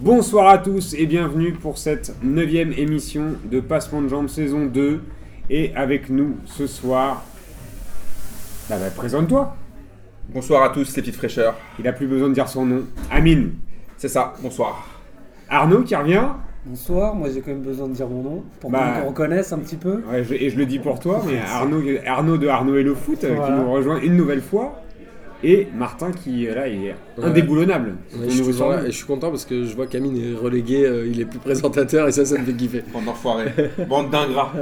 Bonsoir à tous et bienvenue pour cette neuvième émission de Passement de Jambes saison 2. Et avec nous ce soir, bah, bah, présente-toi. Bonsoir à tous les petites fraîcheurs. Il a plus besoin de dire son nom. Amine. C'est ça, bonsoir. Arnaud qui revient. Bonsoir, moi j'ai quand même besoin de dire mon nom pour Bah. qu'on me reconnaisse un petit peu. Ouais, je- et je le dis pour toi, mais Arnaud, Arnaud de Arnaud et le foot euh, qui nous rejoint une nouvelle fois. Et Martin qui euh, là il est Ouais. indéboulonnable. Ouais, je, suis là et je suis content parce que je vois qu'Amine est relégué, euh, il est plus présentateur et ça, ça me fait kiffer. Bande d'enfoirés. Bande d'ingrats.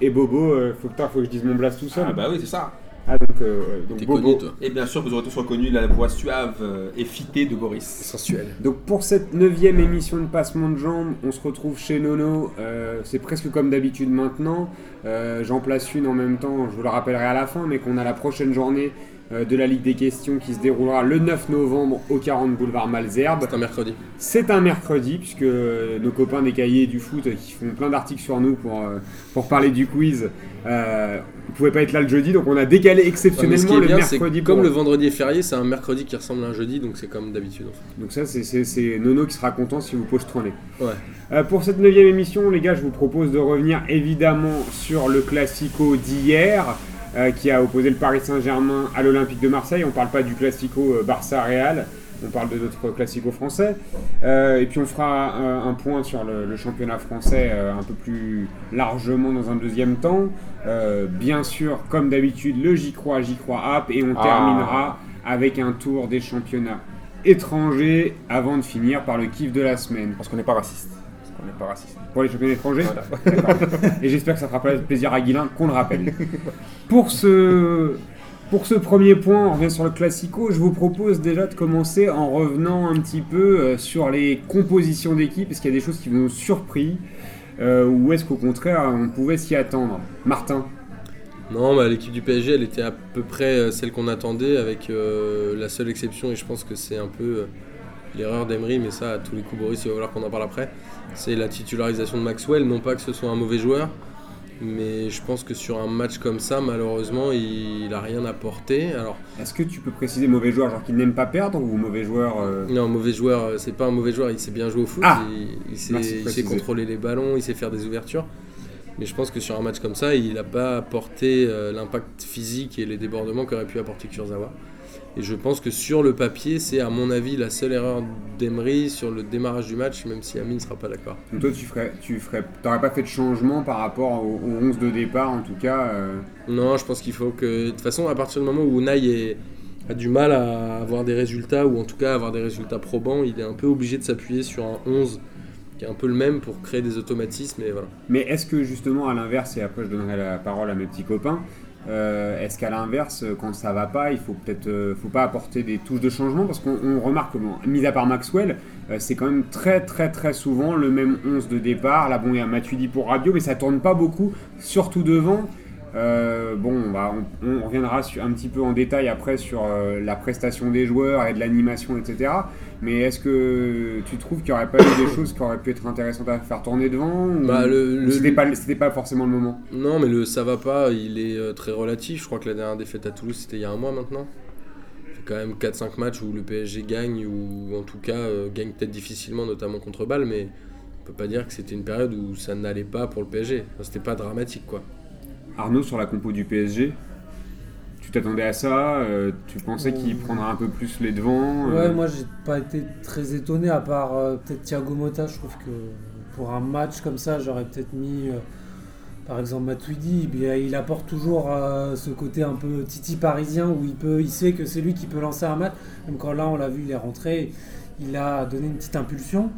Et Bobo, euh, faut, que, faut que je dise mon blast tout seul. Ah bah oui, c'est ça. Ah, donc, euh, donc Bobo. connu, toi. Et bien sûr, vous aurez tous reconnu la voix suave et fitée de Boris. Sensuel. Donc pour cette neuvième émission de Passement de Jambes, on se retrouve chez Nono. Euh, c'est presque comme d'habitude maintenant. Euh, J'en place une en même temps, je vous le rappellerai à la fin, mais qu'on a la prochaine journée de la Ligue des questions qui se déroulera le 9 novembre au 40 boulevard Malzerbe. C'est un mercredi. C'est un mercredi, puisque euh, nos copains des cahiers du foot euh, qui font plein d'articles sur nous pour, euh, pour parler du quiz, euh, ne pouvaient pas être là le jeudi, donc on a décalé ce exceptionnellement qui est le bien, mercredi. comme pour- le vendredi est férié, c'est un mercredi qui ressemble à un jeudi, donc c'est comme d'habitude. en fait. Donc ça, c'est- Nono qui sera content si vous pochetronnez. Ouais. Euh, pour cette neuvième émission, les gars, je vous propose de revenir évidemment sur le Classico d'hier, euh, qui a opposé le Paris Saint-Germain à l'Olympique de Marseille. On parle pas du Classico euh, Barça-Real, on parle de notre Classico français. Euh, et puis on fera euh, un point sur le, le championnat français euh, un peu plus largement dans un deuxième temps. Euh, bien sûr, comme d'habitude, le J'y crois, J'y crois app, et on Ah. terminera avec un tour des championnats étrangers avant de finir par le kiff de la semaine. Parce qu'on n'est pas raciste. Qu'on n'est pas raciste. Pour les championnats étrangers Voilà. Et j'espère que ça fera plaisir à Guilin qu'on le rappelle. Pour ce, pour ce premier point, on revient sur le Classico. Je vous propose déjà de commencer en revenant un petit peu euh, sur les compositions d'équipe. Est-ce qu'il y a des choses qui vous ont surpris euh, Ou est-ce qu'au contraire, on pouvait s'y attendre? Martin Non, bah, l'équipe du PSG, elle était à peu près euh, celle qu'on attendait, avec euh, la seule exception, et je pense que c'est un peu euh, l'erreur d'Emery, mais ça, à tous les coups, Boris, il va falloir qu'on en parle après. C'est la titularisation de Maxwell. Non pas que ce soit un mauvais joueur, mais je pense que sur un match comme ça, malheureusement, il n'a rien apporté. Alors, Est-ce que tu peux préciser mauvais joueur, genre qui n'aime pas perdre ou mauvais joueur euh, Non, mauvais joueur, euh, c'est pas un mauvais joueur, il sait bien jouer au foot, Ah il, il sait, il sait contrôler les ballons, il sait faire des ouvertures. Mais je pense que sur un match comme ça, il n'a pas apporté euh, l'impact physique et les débordements qu'aurait pu apporter Kurzawa. Et je pense que sur le papier, c'est à mon avis la seule erreur d'Emery sur le démarrage du match, même si Amine ne sera pas d'accord. donc toi, tu ferais, tu ferais, t'aurais pas fait de changement par rapport au, au 11 de départ, en tout cas. euh, Non, je pense qu'il faut que. De toute façon, à partir du moment où Unai est- a du mal à avoir des résultats, ou en tout cas avoir des résultats probants, il est un peu obligé de s'appuyer sur un 11 qui est un peu le même pour créer des automatismes. Et voilà. Mais est-ce que justement à l'inverse, et après je donnerai la parole à mes petits copains, euh, est-ce qu'à l'inverse, quand ça va pas, il faut peut-être, euh, faut pas apporter des touches de changement? Parce qu'on on remarque que, bon, mis à part Maxwell, euh, c'est quand même très très très souvent le même 11 de départ. Là, bon, il y a Matuidi pour Radio, mais ça tourne pas beaucoup, surtout devant. Bon, on, on- reviendra un petit peu en détail après sur la prestation des joueurs et de l'animation, etc. Mais est-ce que tu trouves qu'il n'y aurait pas eu des choses qui auraient pu être intéressantes à faire tourner devant ou- Bah, le- ou le- c'était pas, c'était pas forcément le moment? Non, mais le ça va pas, il est euh, très relatif. Je crois que la dernière défaite à Toulouse, c'était il y a un mois maintenant. Fait quand même 4-5 matchs où le PSG gagne, ou en tout cas euh, gagne peut-être difficilement, notamment contre Bâle, mais on peut pas dire que c'était une période où ça n'allait pas pour le PSG. Enfin, c'était pas dramatique, quoi. Arnaud, sur la compo du PSG, t'attendais à ça euh, Tu pensais qu'il prendrait un peu plus les devants euh, Ouais, moi j'ai pas été très étonné à part euh, peut-être Thiago Motta. Je trouve que pour un match comme ça, j'aurais peut-être mis par exemple Matuidi. Il apporte toujours euh, ce côté un peu titi parisien où il peut, il sait que c'est lui qui peut lancer un match. Même quand là on l'a vu, il est rentré, il a donné une petite impulsion.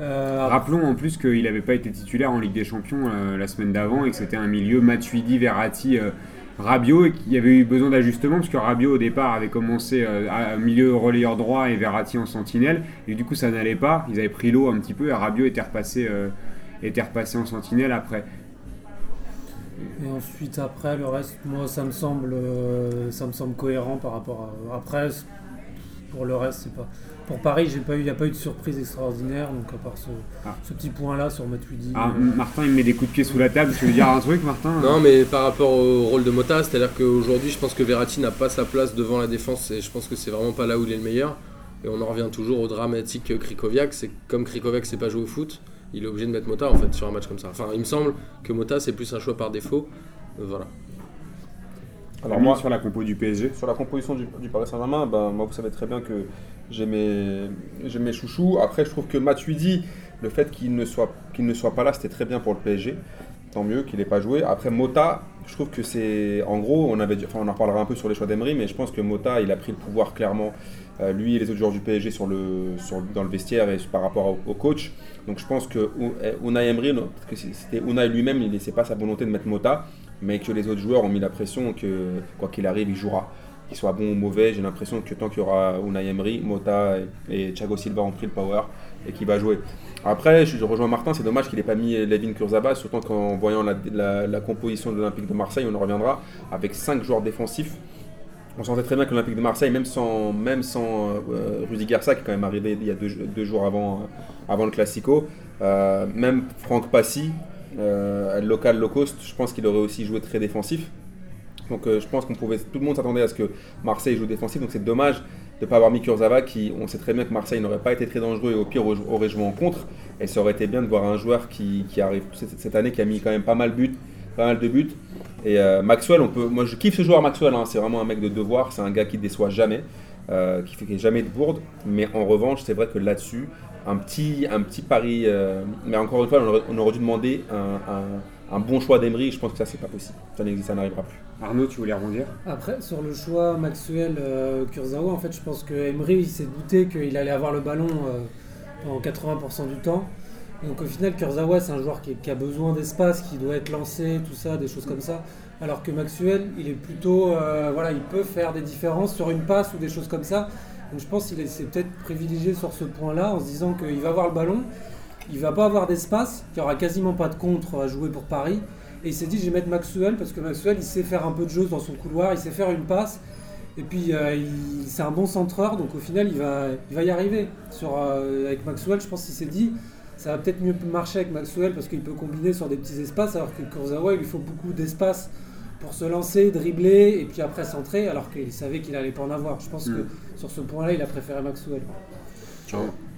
Euh, Rappelons en plus qu'il n'avait pas été titulaire en Ligue des Champions euh, la semaine d'avant et que c'était un milieu Matuidi, Verratti, Rabiot et qu'il y avait eu besoin d'ajustement parce que Rabiot au départ avait commencé euh, à milieu relayeur droit et Verratti en sentinelle et du coup ça n'allait pas. Ils avaient pris l'eau un petit peu et Rabiot était repassé, euh, était en sentinelle après. Et ensuite, après, le reste, moi, ça me semble, euh, ça me semble cohérent par rapport à. Après, pour le reste, c'est pas. Pour Paris, j'ai pas eu, il n'y a pas eu de surprise extraordinaire, donc à part ce, Ah. ce petit point-là sur Matuidi. Ah, euh, Martin il me met des coups de pied sous la table. Tu veux dire un truc Martin Non, mais par rapport au rôle de Mota, c'est-à-dire qu'aujourd'hui, je pense que Verratti n'a pas sa place devant la défense et je pense que c'est vraiment pas là où il est le meilleur. Et on en revient toujours au dramatique Krikoviak. C'est comme Krikoviak sait pas jouer au foot, il est obligé de mettre Mota en fait sur un match comme ça. Enfin, il me semble que Mota c'est plus un choix par défaut. Euh, Voilà. Alors moi, sur la compo du PSG. Sur la composition du, du Paris Saint-Germain, ben, moi vous savez très bien que j'ai mes, mes chouchous. Après, je trouve que Matuidi, le fait qu'il ne, soit, qu'il ne soit pas là, c'était très bien pour le PSG. Tant mieux qu'il n'ait pas joué. Après, Mota, je trouve que c'est. En gros, on, avait, enfin, on en reparlera un peu sur les choix d'Emery, mais je pense que Mota, il a pris le pouvoir clairement, euh, lui et les autres joueurs du PSG, sur le, sur, dans le vestiaire et par rapport au, au coach. Donc je pense que eh, Unai Emery, non, parce que c'était Unai lui-même, il laissait pas sa volonté de mettre Mota, mais que les autres joueurs ont mis la pression que quoi qu'il arrive, il jouera. Qu'il soit bon ou mauvais, j'ai l'impression que tant qu'il y aura Unai Emery, Mota et, Thiago Silva ont pris le power et qu'il va jouer. Après, je, rejoins Martin, c'est dommage qu'il n'ait pas mis Levin Kurzaba, surtout qu'en voyant la, composition de l'Olympique de Marseille, on en reviendra, avec 5 joueurs défensifs. On sentait très bien que l'Olympique de Marseille, même sans, même sans euh, Rudy Garcia, qui est quand même arrivé il y a deux, jours avant, avant le Classico, euh, même Franck Passy, euh, local low cost, je pense qu'il aurait aussi joué très défensif. Donc euh, je pense qu'on pouvait, tout le monde s'attendait à ce que Marseille joue défensif, donc c'est dommage de ne pas avoir mis Kurzawa, qui on sait très bien que Marseille n'aurait pas été très dangereux et au pire aurait- joué en contre. Et ça aurait été bien de voir un joueur qui, arrive cette, année, qui a mis quand même pas mal, but, pas mal de buts. Et euh, Maxwell, on peut, moi je kiffe ce joueur Maxwell, hein, c'est vraiment un mec de devoir, c'est un gars qui déçoit jamais, qui fait jamais de bourde. Mais en revanche, c'est vrai que là-dessus, un petit, un petit pari, euh, mais encore une fois, on aurait, on aurait dû demander un, un- un bon choix d'Emery, je pense que ça c'est pas possible, ça n'existe, ça n'arrivera plus. Arnaud, tu voulais rebondir? Après, sur le choix Maxwell euh, Kurzawa, en fait, je pense que Emery il s'est douté qu'il allait avoir le ballon euh, pendant 80% du temps. Donc au final, Kurzawa, c'est un joueur qui, qui a besoin d'espace, qui doit être lancé, tout ça, des choses comme ça. Alors que Maxwell, il est plutôt, euh, voilà, il peut faire des différences sur une passe ou des choses comme ça. Donc je pense qu'il s'est peut-être privilégié sur ce point-là en se disant qu'il va avoir le ballon, il va pas avoir d'espace, qu'il n'y aura quasiment pas de contre à jouer pour Paris. Et il s'est dit, je vais mettre Maxwell parce que Maxwell, il sait faire un peu de jeu dans son couloir, il sait faire une passe. Et puis, euh, il- c'est un bon centreur, donc au final, il va, il va y arriver. Sur, euh, avec Maxwell, je pense qu'il s'est dit, ça va peut-être mieux marcher avec Maxwell parce qu'il peut combiner sur des petits espaces, alors que Kurzawa, il lui faut beaucoup d'espace pour se lancer, dribbler et puis après centrer, alors qu'il savait qu'il allait pas en avoir. Je pense Mm. que sur ce point-là, il a préféré Maxwell.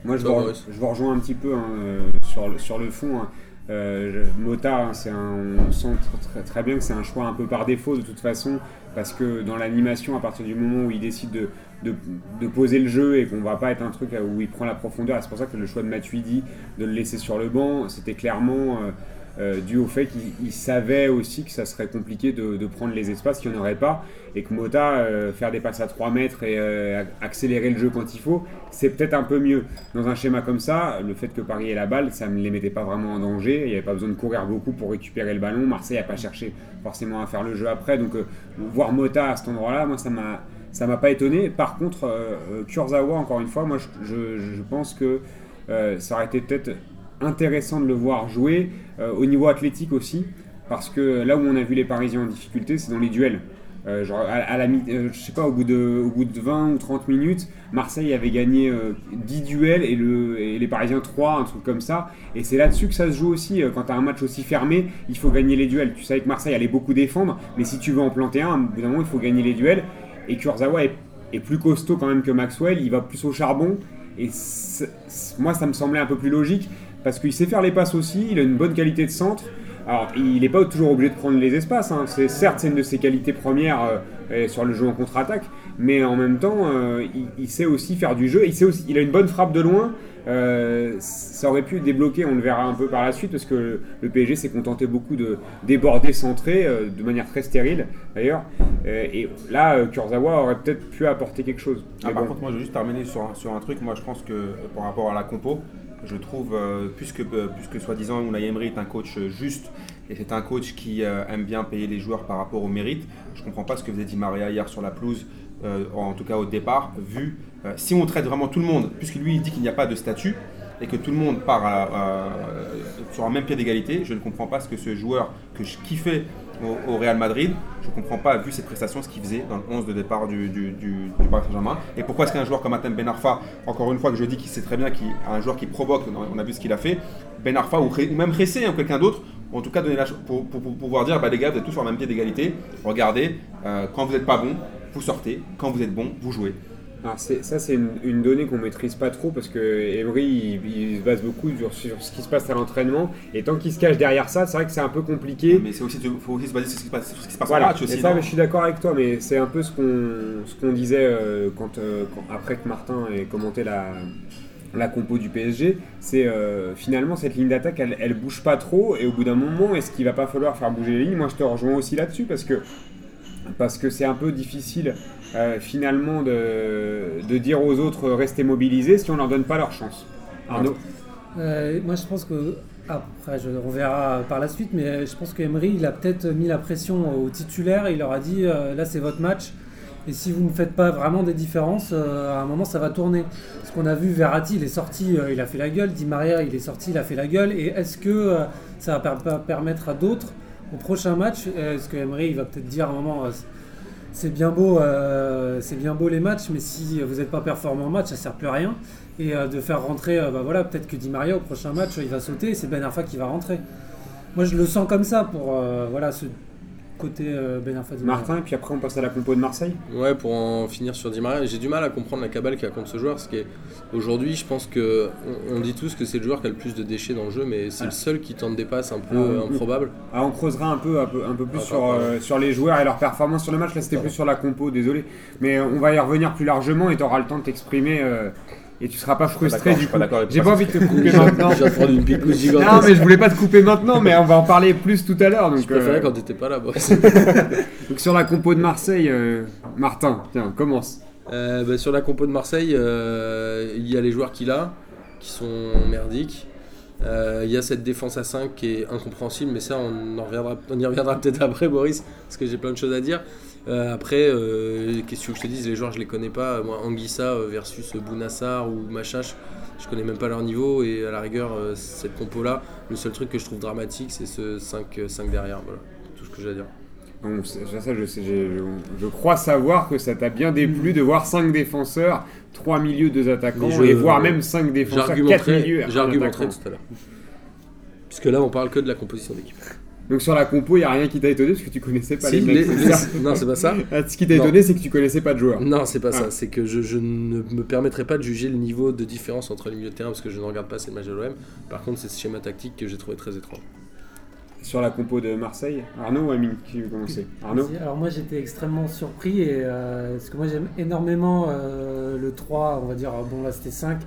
Moi, je, Toi, vous, Maurice je vous rejoins un petit peu hein, euh, sur, le, sur le fond. hein. Euh, Mota, hein, un, on sent tr- très, très bien que c'est un choix un peu par défaut de toute façon, parce que dans l'animation, à partir du moment où il décide de, de, de poser le jeu et qu'on va pas être un truc où il prend la profondeur, c'est pour ça que le choix de Matuidi de le laisser sur le banc, c'était clairement euh, euh, dû au fait qu'il il savait aussi que ça serait compliqué de, prendre les espaces qu'il n'y en aurait pas, et que Mota, euh, faire des passes à 3 mètres et euh, accélérer le jeu quand il faut, c'est peut-être un peu mieux. Dans un schéma comme ça, le fait que Paris ait la balle, ça ne les mettait pas vraiment en danger. Il n'y avait pas besoin de courir beaucoup pour récupérer le ballon. Marseille n'a pas cherché forcément à faire le jeu après. Donc, voir Mota à cet endroit-là, moi, ça m'a. M'a pas étonné. Par contre, Kurzawa, encore une fois, moi, je, je- pense que ça aurait été peut-être intéressant de le voir jouer euh, au niveau athlétique aussi, parce que là où on a vu les Parisiens en difficulté, c'est dans les duels. Euh, genre à, la euh, je sais pas, au bout, de, au bout de 20 ou 30 minutes, Marseille avait gagné euh, 10 duels et, le, et les Parisiens 3, un truc comme ça. Et c'est là-dessus que ça se joue aussi. Quand tu as un match aussi fermé, il faut gagner les duels. Tu savais que Marseille allait beaucoup défendre, mais si tu veux en planter un, au bout d'un moment, il faut gagner les duels. Et Kurzawa est, est plus costaud quand même que Maxwell, il va plus au charbon. Et moi, ça me semblait un peu plus logique parce qu'il sait faire les passes aussi, il a une bonne qualité de centre. Alors, il n'est pas toujours obligé de prendre les espaces. hein. C'est certes c'est une de ses qualités premières euh, sur le jeu en contre-attaque, mais en même temps, euh, il, il sait aussi faire du jeu. Il sait aussi, il a une bonne frappe de loin. Euh, ça aurait pu débloquer, on le verra un peu par la suite, parce que le, PSG s'est contenté beaucoup de déborder centré euh, de manière très stérile d'ailleurs. Et là, Kurzawa aurait peut-être pu apporter quelque chose. Ah, par bon. contre, moi, je veux juste terminer sur un, sur un truc. Moi, je pense que par rapport à la compo, je trouve, euh, puisque, euh, puisque soi-disant Unai Emery est un coach euh, juste. Et c'est un coach qui aime bien payer les joueurs par rapport au mérite, je comprends pas ce que faisait Di Maria hier sur la pelouse, en tout cas au départ, vu si on traite vraiment tout le monde, puisque lui il dit qu'il n'y a pas de statut et que tout le monde part sur un même pied d'égalité, je ne comprends pas ce que ce joueur que je kiffais au, Real Madrid, je ne comprends pas, vu ses prestations, ce qu'il faisait dans le 11 de départ du, du, Paris Saint-Germain. Et pourquoi est-ce qu'un joueur comme Atem Ben Arfa, encore une fois que je dis qu'il sait très bien qu'il un joueur qui provoque, on a vu ce qu'il a fait, Ben Arfa ou, même Ressé ou quelqu'un d'autre, en tout cas donné la pour pouvoir dire, bah, les gars, vous êtes tous sur le même pied d'égalité, regardez, euh, quand vous n'êtes pas bon, vous sortez, quand vous êtes bon, vous jouez. Alors ça c'est une, une donnée qu'on maîtrise pas trop parce que Emery il, il se base beaucoup sur, sur ce qui se passe à l'entraînement et tant qu'il se cache derrière ça c'est vrai que c'est un peu compliqué. Mais c'est aussi, il faut aussi se baser sur ce qui se passe, sur ce qui se passe en Voilà, match et aussi. ça mais je suis d'accord avec toi mais c'est un peu ce qu'on ce qu'on disait euh, quand, euh, quand- après que Martin ait commenté la la compo du PSG, c'est euh, finalement cette ligne d'attaque elle, elle bouge pas trop et au bout d'un moment est-ce qu'il va pas falloir faire bouger les lignes? Moi je te rejoins aussi là-dessus parce que parce que c'est un peu difficile euh, finalement de, de dire aux autres euh, restez mobilisés si on leur donne pas leur chance. Arnaud Euh, moi, je pense que après, je- on verra par la suite, mais je pense que Emery, il a peut-être mis la pression aux titulaires. Il leur a dit euh, là, c'est votre match. Et si vous ne faites pas vraiment des différences, à un moment, ça va tourner. Parce qu'on a vu Verratti, il est sorti, il a fait la gueule. Di Maria, il est sorti, il a fait la gueule. Et est-ce que ça va per- per- permettre à d'autres, au prochain match, euh, est-ce que Emery, va peut-être dire à un moment. euh, c'est bien beau, euh, c'est bien beau les matchs, mais si vous n'êtes pas performant en match, ça sert plus à rien. Et euh, de faire rentrer, bah voilà, peut-être que Di Maria au prochain match, il va sauter c'est Ben Arfa qui va rentrer. Moi, je le sens comme ça pour voilà ce côté euh, Ben Arfa. Di Maria. Martin, et puis après on passe à la compo de Marseille. Ouais, pour en finir sur Di Maria, j'ai du mal à comprendre la cabale qu'il y a contre ce joueur. Parce qu'aujourd'hui, je pense que on, on dit tous que c'est le joueur qui a le plus de déchets dans le jeu, mais c'est le seul qui tente des passes un peu Ah, oui. improbables. Ah, on creusera un peu, un peu, un peu plus Ah, sur, euh, sur les joueurs et leur performance sur le match. Là, c'était plus sur la compo, désolé. Mais on va y revenir plus largement et tu auras le temps de t'exprimer euh, et tu seras pas frustré du coup. J'ai pas envie de te couper maintenant. Je viens de prendre une picouse gigantesque. Non, mais je voulais pas te couper maintenant, mais on va en parler plus tout à l'heure. Donc, Je préférais euh, quand t'étais pas là, donc sur la compo de Marseille, euh, Martin, tiens, commence. Euh, bah, sur la compo de Marseille, euh, il y a les joueurs qu'il a, qui sont merdiques. Il y a cette défense à 5 qui est incompréhensible, mais ça, on, en reviendra, on y reviendra peut-être après, Boris, parce que j'ai plein de choses à dire. Euh, après, euh, qu'est-ce que je te dise, les joueurs, je les connais pas. Moi, Anguissa euh, versus Bounassar ou Machache, je connais même pas leur niveau. Et à la rigueur, cette compo-là, le seul truc que je trouve dramatique, c'est ce 5, 5 derrière. Voilà, tout ce que j'ai à dire. Bon, c'est- ça, je, sais, j'ai- je, je crois savoir que ça t'a bien déplu de voir 5 défenseurs, 3 milieux, 2 attaquants, je- et voire même 5 défenseurs, 4 milieux. J'argumenterai tout à l'heure. Puisque là, on parle que de la composition d'équipe. Donc sur la compo, il n'y a rien qui t'a étonné parce que tu connaissais pas Si, les mecs. les- non, c'est pas ça. Ah, Ce qui t'a étonné, c'est que tu connaissais pas de joueurs. Non, c'est pas Ah. ça. C'est que je, je ne me permettrai pas de juger le niveau de différence entre les milieux de terrain parce que je ne regarde pas assez le match de l'OM. Par contre, c'est ce schéma tactique que j'ai trouvé très étrange. Sur la compo de Marseille, Arnaud ou Amine qui veut commencer? Arnaud? Alors moi j'étais extrêmement surpris et euh, parce que moi j'aime énormément euh, le 3, on va dire, bon là c'était 5,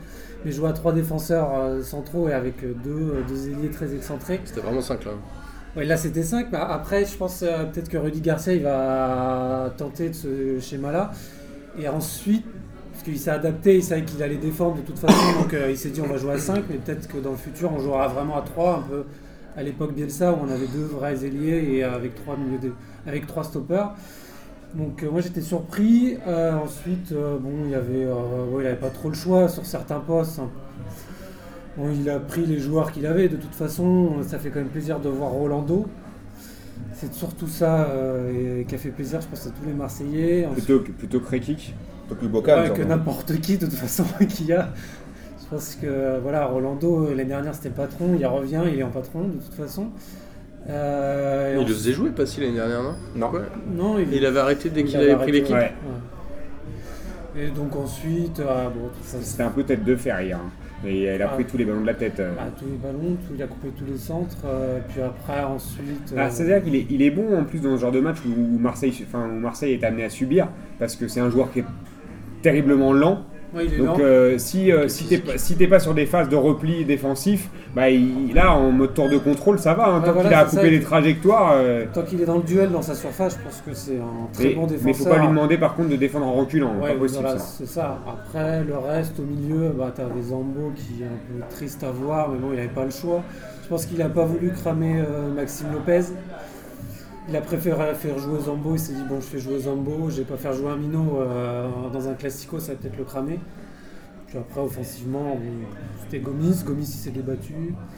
mais je vois 3 défenseurs euh, centraux et avec deux, deux ailiers très excentrés. C'était vraiment 5 là. Là c'était 5, mais après je pense euh, peut-être que Rudy Garcia va tenter de ce schéma-là. Et ensuite, parce qu'il s'est adapté, il savait qu'il allait défendre de toute façon, donc euh, il s'est dit on va jouer à 5, mais peut-être que dans le futur on jouera vraiment à 3, un peu à l'époque Bielsa où on avait deux vrais ailiers et avec trois, milieux de- avec trois stoppers. Donc euh, moi j'étais surpris. Euh, ensuite, euh, bon, il y avait, euh, ouais, il avait pas trop le choix sur certains postes. hein. Bon, il a pris les joueurs qu'il avait. De toute façon, ça fait quand même plaisir de voir Rolando. C'est surtout ça euh, et- qui a fait plaisir, je pense, à tous les Marseillais. Ensuite, Plutôt, plutôt Krekik. Un peu plus bocal. ouais, que n'importe qui, de toute façon, qu'il y a. Je pense que voilà, Rolando, l'année dernière, c'était le patron. Il revient, il est en patron, de toute façon. Euh, et Il le faisait jouer pas si l'année dernière, non? Non. Quoi? Non, il, Il avait arrêté dès Il qu'il avait avait pris l'équipe. Ouais. Ouais. Et donc ensuite, bon, ça, C'était un peu tête de fer hier. hein. Et elle a Ah. pris tous les ballons de la tête. euh. bah, tous les ballons, tout- il a coupé tous les centres. euh, puis après, ensuite. Ah, euh, C'est-à-dire qu'il est, il est bon en plus dans ce genre de match où Marseille, enfin, où Marseille est amené à subir parce que c'est un joueur qui est terriblement lent. Ouais, il est Donc euh, si, euh, si t'es pas- si t'es pas sur des phases de repli défensif, bah, il, là en mode tour de contrôle ça va. hein. Tant voilà, qu'il a coupé ça. les trajectoires. euh, Tant qu'il est dans le duel, dans sa surface, je pense que c'est un très mais, bon défenseur. mais faut pas lui demander par contre de défendre en reculant. Ouais, pas possible voilà, ça. c'est ça. Après, le reste, au milieu, bah, tu avais Zambo qui est un peu triste à voir, mais bon, il n'avait pas le choix. Je pense qu'il n'a pas voulu cramer euh, Maxime Lopez. Il a préféré faire jouer Zambo. Il s'est dit, bon, je fais jouer Zambo, je vais pas faire jouer un minot euh, dans un classico, ça va peut-être le cramer. Puis après, offensivement, c'était Gomis. Gomis, il s'est débattu.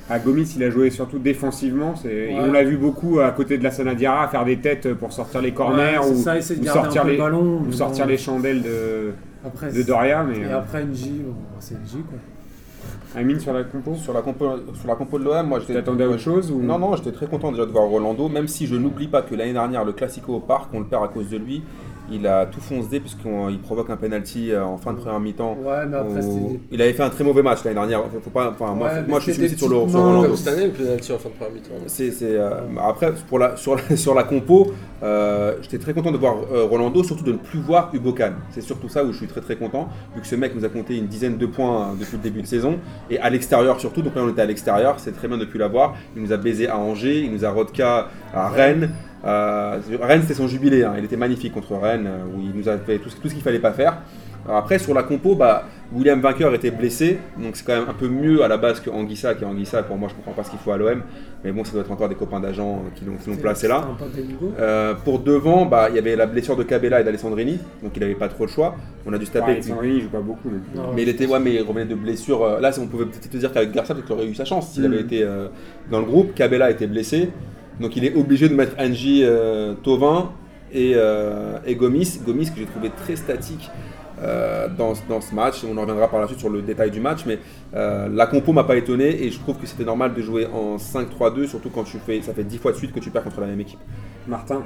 À Gomis, il a joué surtout défensivement. et on l'a vu beaucoup à côté de la Sanadiara faire des têtes pour sortir les corners Ouais, ou, ça, sortir, les, le ballon. ou sortir bon, les chandelles de, Après, de Doria. Mais Et euh, après, NJ, bon, c'est NJ, quoi. Amine sur la compo, Sur la compo, sur la compo de l'OM, moi j'étais. t'attendais à autre chose ou... Non, non, j'étais très content déjà de voir Rolando, même si je n'oublie pas que l'année dernière, le Classico au Parc, on le perd à cause de lui. Il a tout foncé puisqu'il provoque un penalty euh, en fin de première mi-temps. Ouais, mais après, où- c'était. Il avait fait un très mauvais match l'année dernière. Faut pas, enfin, moi, Ouais, moi mais je suis sur le sur. Comme cette année, le penalty en fin de première mi-temps. C'est, euh, après, pour la, sur, la, sur la compo, euh, j'étais très content de voir euh, Rolando, surtout de ne plus voir Hugo Kahn. C'est surtout ça où je suis très très content, vu que ce mec nous a compté une dizaine de points euh, depuis le début de saison, et à l'extérieur surtout, donc là on était à l'extérieur, c'est très bien de ne plus l'avoir. Il nous a baisé à Angers, il nous a rodka à Rennes. Euh, Rennes c'était son jubilé, hein. il était magnifique contre Rennes, euh, où il nous a fait tout, ce- tout ce qu'il fallait pas faire. Alors après, sur la compo, bah, William Vainqueur était blessé, donc c'est quand même un peu mieux à la base que Anguissa, qui est Anguissa, pour moi je comprends pas ce qu'il faut à l'OM, mais bon, ça doit être encore des copains d'agents qui l'ont, qui l'ont placé là. Euh, pour devant, bah, il y avait la blessure de Cabella et d'Alessandrini, donc il n'avait pas trop le choix. On a dû se taper. Pareil, Sandrini, il joue pas beaucoup. Non. mais il était, ouais, mais il revenait de blessure. euh, Là, on pouvait peut-être te dire qu'avec Garcia, peut-être qu'il aurait eu sa chance s'il Mm. avait été euh, dans le groupe. Cabella était blessé, donc il est obligé de mettre Angie euh, Tovin et, euh, et Gomis. Gomis que j'ai trouvé très statique. euh, dans, dans ce match, on en reviendra par la suite sur le détail du match, mais la compo m'a pas étonné et je trouve que c'était normal de jouer en 5-3-2, surtout quand tu fais, ça fait 10 fois de suite que tu perds contre la même équipe. Martin,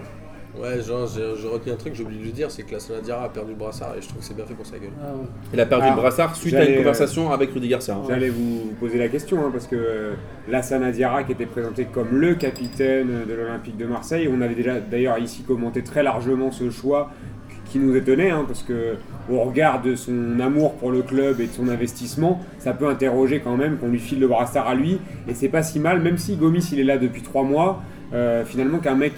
Ouais, genre, j'ai retenu un truc que j'ai oublié de lui dire, c'est que la Sonadiara a perdu le brassard et je trouve que c'est bien fait pour sa gueule. Ah, ouais. Il a perdu Ah, le brassard suite à j'allais, une euh, conversation avec Rudy Garcia. hein. j'allais vous poser la question hein, parce que euh, Lassana Diarra qui était présenté comme le capitaine de l'Olympique de Marseille, on avait déjà d'ailleurs ici commenté très largement ce choix qui nous étonnait hein, parce que au regard de son amour pour le club et de son investissement, ça peut interroger quand même qu'on lui file le brassard à lui et c'est pas si mal même si Gomis il est là depuis trois mois, euh, finalement qu'un mec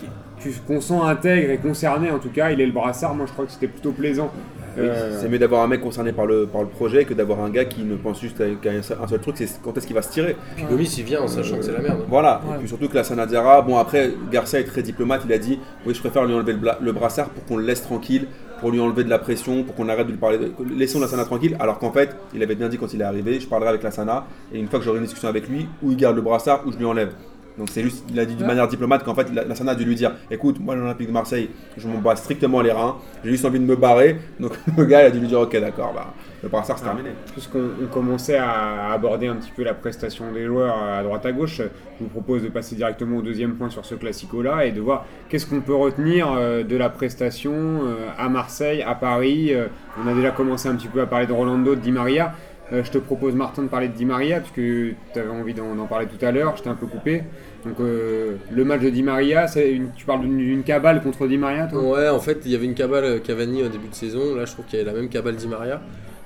qu'on sent intègre et concerné en tout cas, il est le brassard, moi je crois que c'était plutôt plaisant. Oui, Euh, C'est mieux d'avoir un mec concerné par le, par le projet que d'avoir un gars qui ne pense juste qu'à un seul, un seul truc, c'est quand est-ce qu'il va se tirer. Puis Gomis, il vient en sachant que c'est la merde. Voilà, Ouais. et puis surtout que la Sanadiara, bon après, Garcia est très diplomate, il a dit Oui, je préfère lui enlever le, brassard pour qu'on le laisse tranquille, pour lui enlever de la pression, pour qu'on arrête de lui parler. De... Laissons la Sana tranquille, alors qu'en fait, il avait bien dit quand il est arrivé Je parlerai avec la Sana, et une fois que j'aurai une discussion avec lui, ou il garde le brassard, ou je lui enlève. Donc c'est juste, il a dit d'une manière diplomate qu'en fait la, la Sana a dû lui dire Écoute, moi l'Olympique de Marseille, je m'en bats strictement les reins, j'ai juste envie de me barrer. Donc le gars il a dû lui dire Ok, d'accord, bah, le brassard c'est Ah. terminé. Puisqu'on on commençait à aborder un petit peu la prestation des joueurs à droite à gauche, je vous propose de passer directement au deuxième point sur ce classico-là et de voir qu'est-ce qu'on peut retenir euh, de la prestation euh, à Marseille, à Paris. Euh, On a déjà commencé un petit peu à parler de Rolando, de Di Maria. Euh, Je te propose, Martin, de parler de Di Maria, puisque tu avais envie d'en parler tout à l'heure, je t'ai un peu coupé. Donc euh, le match de Di Maria, tu parles d'une- cabale contre Di Maria, toi? Ouais, en fait, il y avait une cabale euh, Cavani au début de saison. Là, je trouve qu'il y avait la même cabale Di Maria.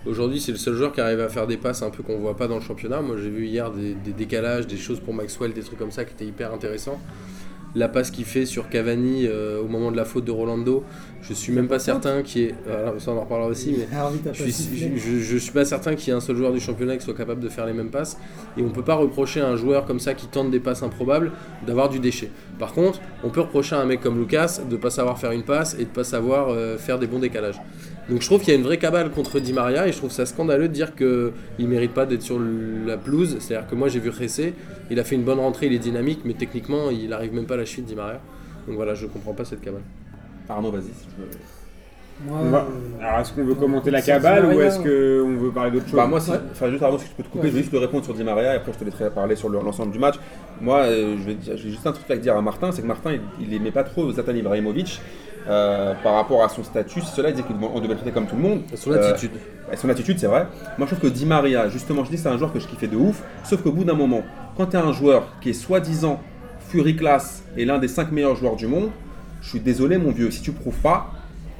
Aujourd'hui, c'est le seul joueur qui arrive à faire des passes un peu qu'on voit pas dans le championnat. Moi, j'ai vu hier des, des décalages, des choses pour Maxwell, des trucs comme ça qui étaient hyper intéressants. La passe qu'il fait sur Cavani euh, au moment de la faute de Rolando, je suis même pas certain qu'il y ait. Alors, ça, on en reparlera aussi, mais Hervé, t'as je suis, sifflé. je, je- je suis pas certain qu'il y ait un seul joueur du championnat qui soit capable de faire les mêmes passes. Et on peut pas reprocher à un joueur comme ça qui tente des passes improbables d'avoir du déchet. Par contre, on peut reprocher à un mec comme Lucas de pas savoir faire une passe et de pas savoir euh, faire des bons décalages. Donc je trouve qu'il y a une vraie cabale contre Di Maria et je trouve ça scandaleux de dire qu'il mérite pas d'être sur la pelouse. C'est-à-dire que moi j'ai vu Ressé, il a fait une bonne rentrée, il est dynamique, mais techniquement il arrive même pas à la de Di Maria. Donc voilà, je comprends pas cette cabale. Arnaud, vas-y. si tu veux. Moi, va- euh, Alors est-ce qu'on veut commenter la cabale ou est-ce qu'on veut parler d'autre chose Bah moi, si, Ouais. enfin juste Arnaud, si je peux te couper, Ouais. je vais juste te répondre sur Di Maria et après je te laisserai parler sur le- l'ensemble du match. Moi, euh, je vais, dire- j'ai juste un truc à dire à Martin, c'est que Martin, il, il aimait pas trop Zlatan Ibrahimovic euh, par rapport à son statut. Cela, il disait qu'on devait le traiter comme tout le monde. Son Euh, attitude. et son attitude, c'est vrai. Moi, je trouve que Di Maria, justement, je dis c'est un joueur que je kiffais de ouf. Sauf qu'au bout d'un moment, quand tu es un joueur qui est soi-disant Fury Class et l'un des 5 meilleurs joueurs du monde, je suis désolé, mon vieux, si tu prouves pas,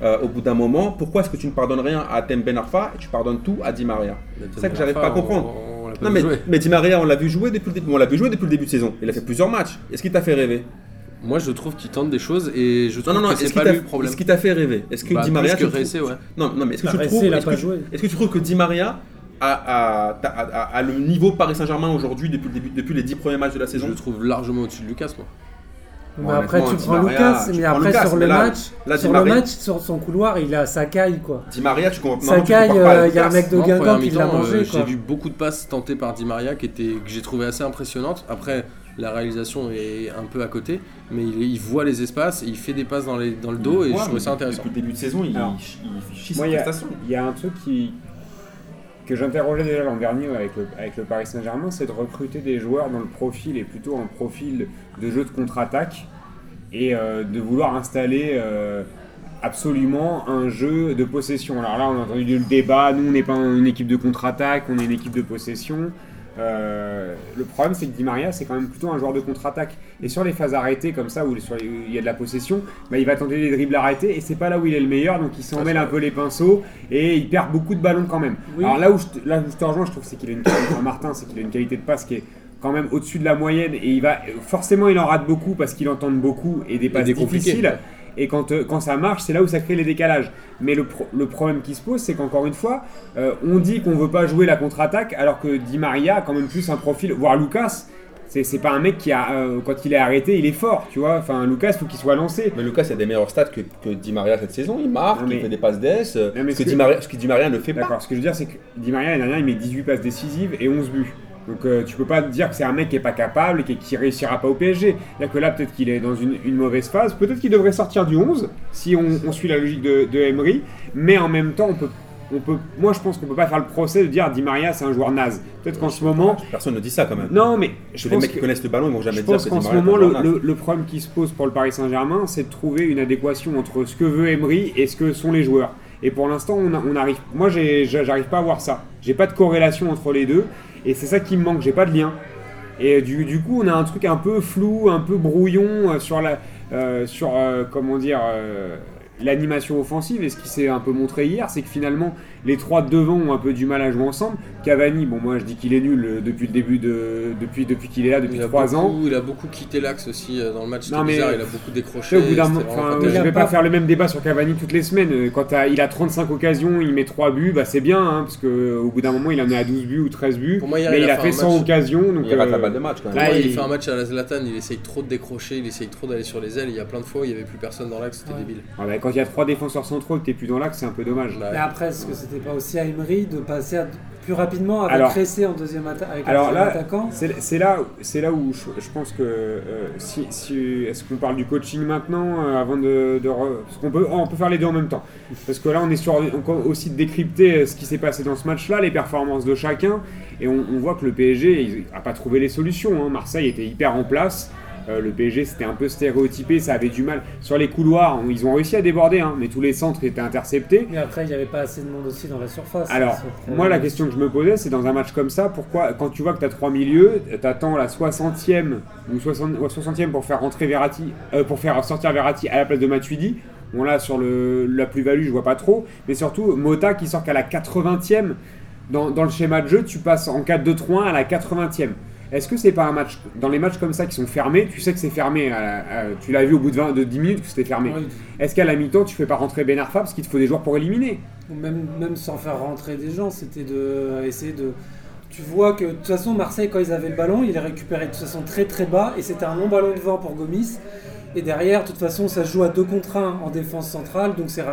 euh, au bout d'un moment, pourquoi est-ce que tu ne pardonnes rien à Tem Ben Arfa et tu pardonnes tout à Di Maria? C'est ça que j'arrive pas à comprendre. On, on Non, mais, mais Di Maria, on l'a vu jouer depuis le début. On l'a vu jouer depuis le début de saison. Il a fait plusieurs matchs. Est-ce qu'il t'a fait rêver? Moi je trouve qu'il tente des choses et je Non, trouve non, non. que Est-ce c'est pas lui le problème. est-ce qu'il t'a fait rêver? Est-ce que Bah, Di Maria que ouais. Non, non, mais est-ce que Bah, tu trouves est-ce pas que, joué. est-ce que tu trouves que Di Maria a, a- a- a- a le niveau Paris Saint-Germain aujourd'hui depuis le début, depuis les 10 premiers matchs de la Je saison le trouve largement au-dessus de Lucas, moi. Mais Bon, après, tu prends Lucas, tu mais prends après, Lucas, sur le là- match, là, sur Maria- le match, sur son couloir, il a sa caille, quoi. Di Maria, tu comprends Sa non, tu caille, compares pas à euh, il y a un mec de Guingamp qui l'a mangé, euh, quoi. J'ai vu beaucoup de passes tentées par Di Maria qui étaient, que j'ai trouvé assez impressionnantes. Après, la réalisation est un peu à côté, mais il, il voit les espaces, il fait des passes dans, les, dans le dos et Ouais, je trouvais ça intéressant. Depuis le début de saison, il, Alors, il chie Moi, il y a- prestations. Il y a un truc qui, que j'interrogeais déjà l'an dernier avec le, avec le Paris Saint-Germain, c'est de recruter des joueurs dont le profil est plutôt un profil de jeu de contre-attaque et euh, de vouloir installer euh, absolument un jeu de possession. Alors là, on a entendu le débat. Nous, on n'est pas une équipe de contre-attaque, on est une équipe de possession. Euh, le problème, c'est que Di Maria, c'est quand même plutôt un joueur de contre-attaque. Et sur les phases arrêtées, comme ça, où il y a de la possession, bah, il va tenter des dribbles arrêtés. Et c'est pas là où il est le meilleur, donc il s'en mêle un peu les pinceaux. Et il perd beaucoup de ballons quand même. Alors là où, je, là où je te rejoins, je trouve c'est qu'il a une qualité, Martin, c'est qu'il a une qualité de passe qui est quand même au-dessus de la moyenne. Et il va forcément, il en rate beaucoup parce qu'il entend beaucoup et des passes difficiles. Et quand, euh, quand ça marche, c'est là où ça crée les décalages. Mais le, le problème qui se pose, c'est qu'encore une fois, euh, on dit qu'on veut pas jouer la contre-attaque, alors que Di Maria a quand même plus un profil, voire Lucas. C'est pas un mec qui a, euh, quand il est arrêté, il est fort, tu vois. Enfin, Lucas, faut qu'il soit lancé. Mais Lucas, il a des meilleurs stats que, que Di Maria cette saison. Il marque, il fait des passes d'ess. Ce, que Di Maria, ce que Di Maria ne fait pas. D'accord, ce que je veux dire, c'est que Di Maria, l'année dernière, il met 18 passes décisives et 11 buts. Donc euh, tu peux pas dire que c'est un mec qui est pas capable et qui, réussira pas au PSG. Il que là peut-être qu'il est dans une, mauvaise phase. Peut-être qu'il devrait sortir du 11 si on, suit la logique de, de, Emery. Mais en même temps, on peut, on peut, moi je pense qu'on peut pas faire le procès de dire Di Maria c'est un joueur naze. Peut-être qu'en ce moment. Personne ne dit ça quand même. Non, mais je les mecs qui connaissent le ballon ils vont jamais je dire pense qu'en ce moment le, le, problème qui se pose pour le Paris Saint-Germain, c'est de trouver une adéquation entre ce que veut Emery et ce que sont les joueurs. Et pour l'instant, on, on, arrive. Moi, j'arrive pas à voir ça. J'ai pas de corrélation entre les deux. Et c'est ça qui me manque, j'ai pas de lien. Et du, du, coup, on a un truc un peu flou, un peu brouillon euh, sur la, euh, sur euh, comment dire, l'animation offensive. Et ce qui s'est un peu montré hier, c'est que finalement, les trois devant ont un peu du mal à jouer ensemble. Cavani, bon moi je dis qu'il est nul euh, depuis le début de depuis depuis qu'il est là depuis trois ans. Il a beaucoup quitté l'axe aussi euh, dans le match. Non, mais bizarre, il a beaucoup décroché. Au bout je vais pas, faire le même débat sur Cavani toutes les semaines. Euh, quand il a 35 occasions, il met 3 buts, bah c'est bien hein, parce que au bout d'un moment il en est à 12 buts ou 13 buts. Pour moi, mais il, a, fait 100 occasions. Donc, il rate la balle de match quand même. il... fait un match à la Zlatan, il essaye trop de décrocher, il essaye trop d'aller sur les ailes. Il y a plein de fois où il y avait plus personne dans l'axe, c'était débile. Ah, bah, quand il y a trois défenseurs centraux, que t'es plus dans l'axe, c'est un peu dommage. Mais après, est-ce que c'était pas aussi à de passer plus rapidement avec alors, en deuxième, avec alors là, attaquant C'est là, là où je, pense que euh, si, si est-ce qu'on parle du coaching maintenant euh, avant de, de parce qu'on peut on peut faire les deux en même temps parce que là on est sur on, aussi de décrypter euh, ce qui s'est passé dans ce match-là, les performances de chacun et on, voit que le PSG n'a pas trouvé les solutions. Hein. Marseille était hyper en place. Euh, le PSG c'était un peu stéréotypé, ça avait du mal. Sur les couloirs, ils ont réussi à déborder, hein, mais tous les centres étaient interceptés. Mais après, il n'y avait pas assez de monde aussi dans la surface. Alors, moi, la question que je me posais, c'est dans un match comme ça, pourquoi, quand tu vois que tu as trois milieux, tu attends la 60e ou 60, pour faire rentrer Verratti, euh, pour faire sortir Verratti à la place de Matuidi. Bon, là, sur le, la plus-value, je vois pas trop. Mais surtout, Mota qui sort qu'à la 80e. Dans, dans, le schéma de jeu, tu passes en 4-2-3-1 à la 80e. Est-ce que c'est pas un match dans les matchs comme ça qui sont fermés Tu sais que c'est fermé. tu l'as vu au bout de, 20, de 10 minutes que c'était fermé. Est-ce qu'à la mi-temps tu fais pas rentrer Ben Arfa parce qu'il te faut des joueurs pour éliminer? Même, même sans faire rentrer des gens, c'était de essayer de. Tu vois que de toute façon Marseille quand ils avaient le ballon, il est récupéré de toute façon très très bas et c'était un long ballon de vent pour Gomis. Et derrière, de toute façon, ça joue à 2 contre 1 en défense centrale, donc c'est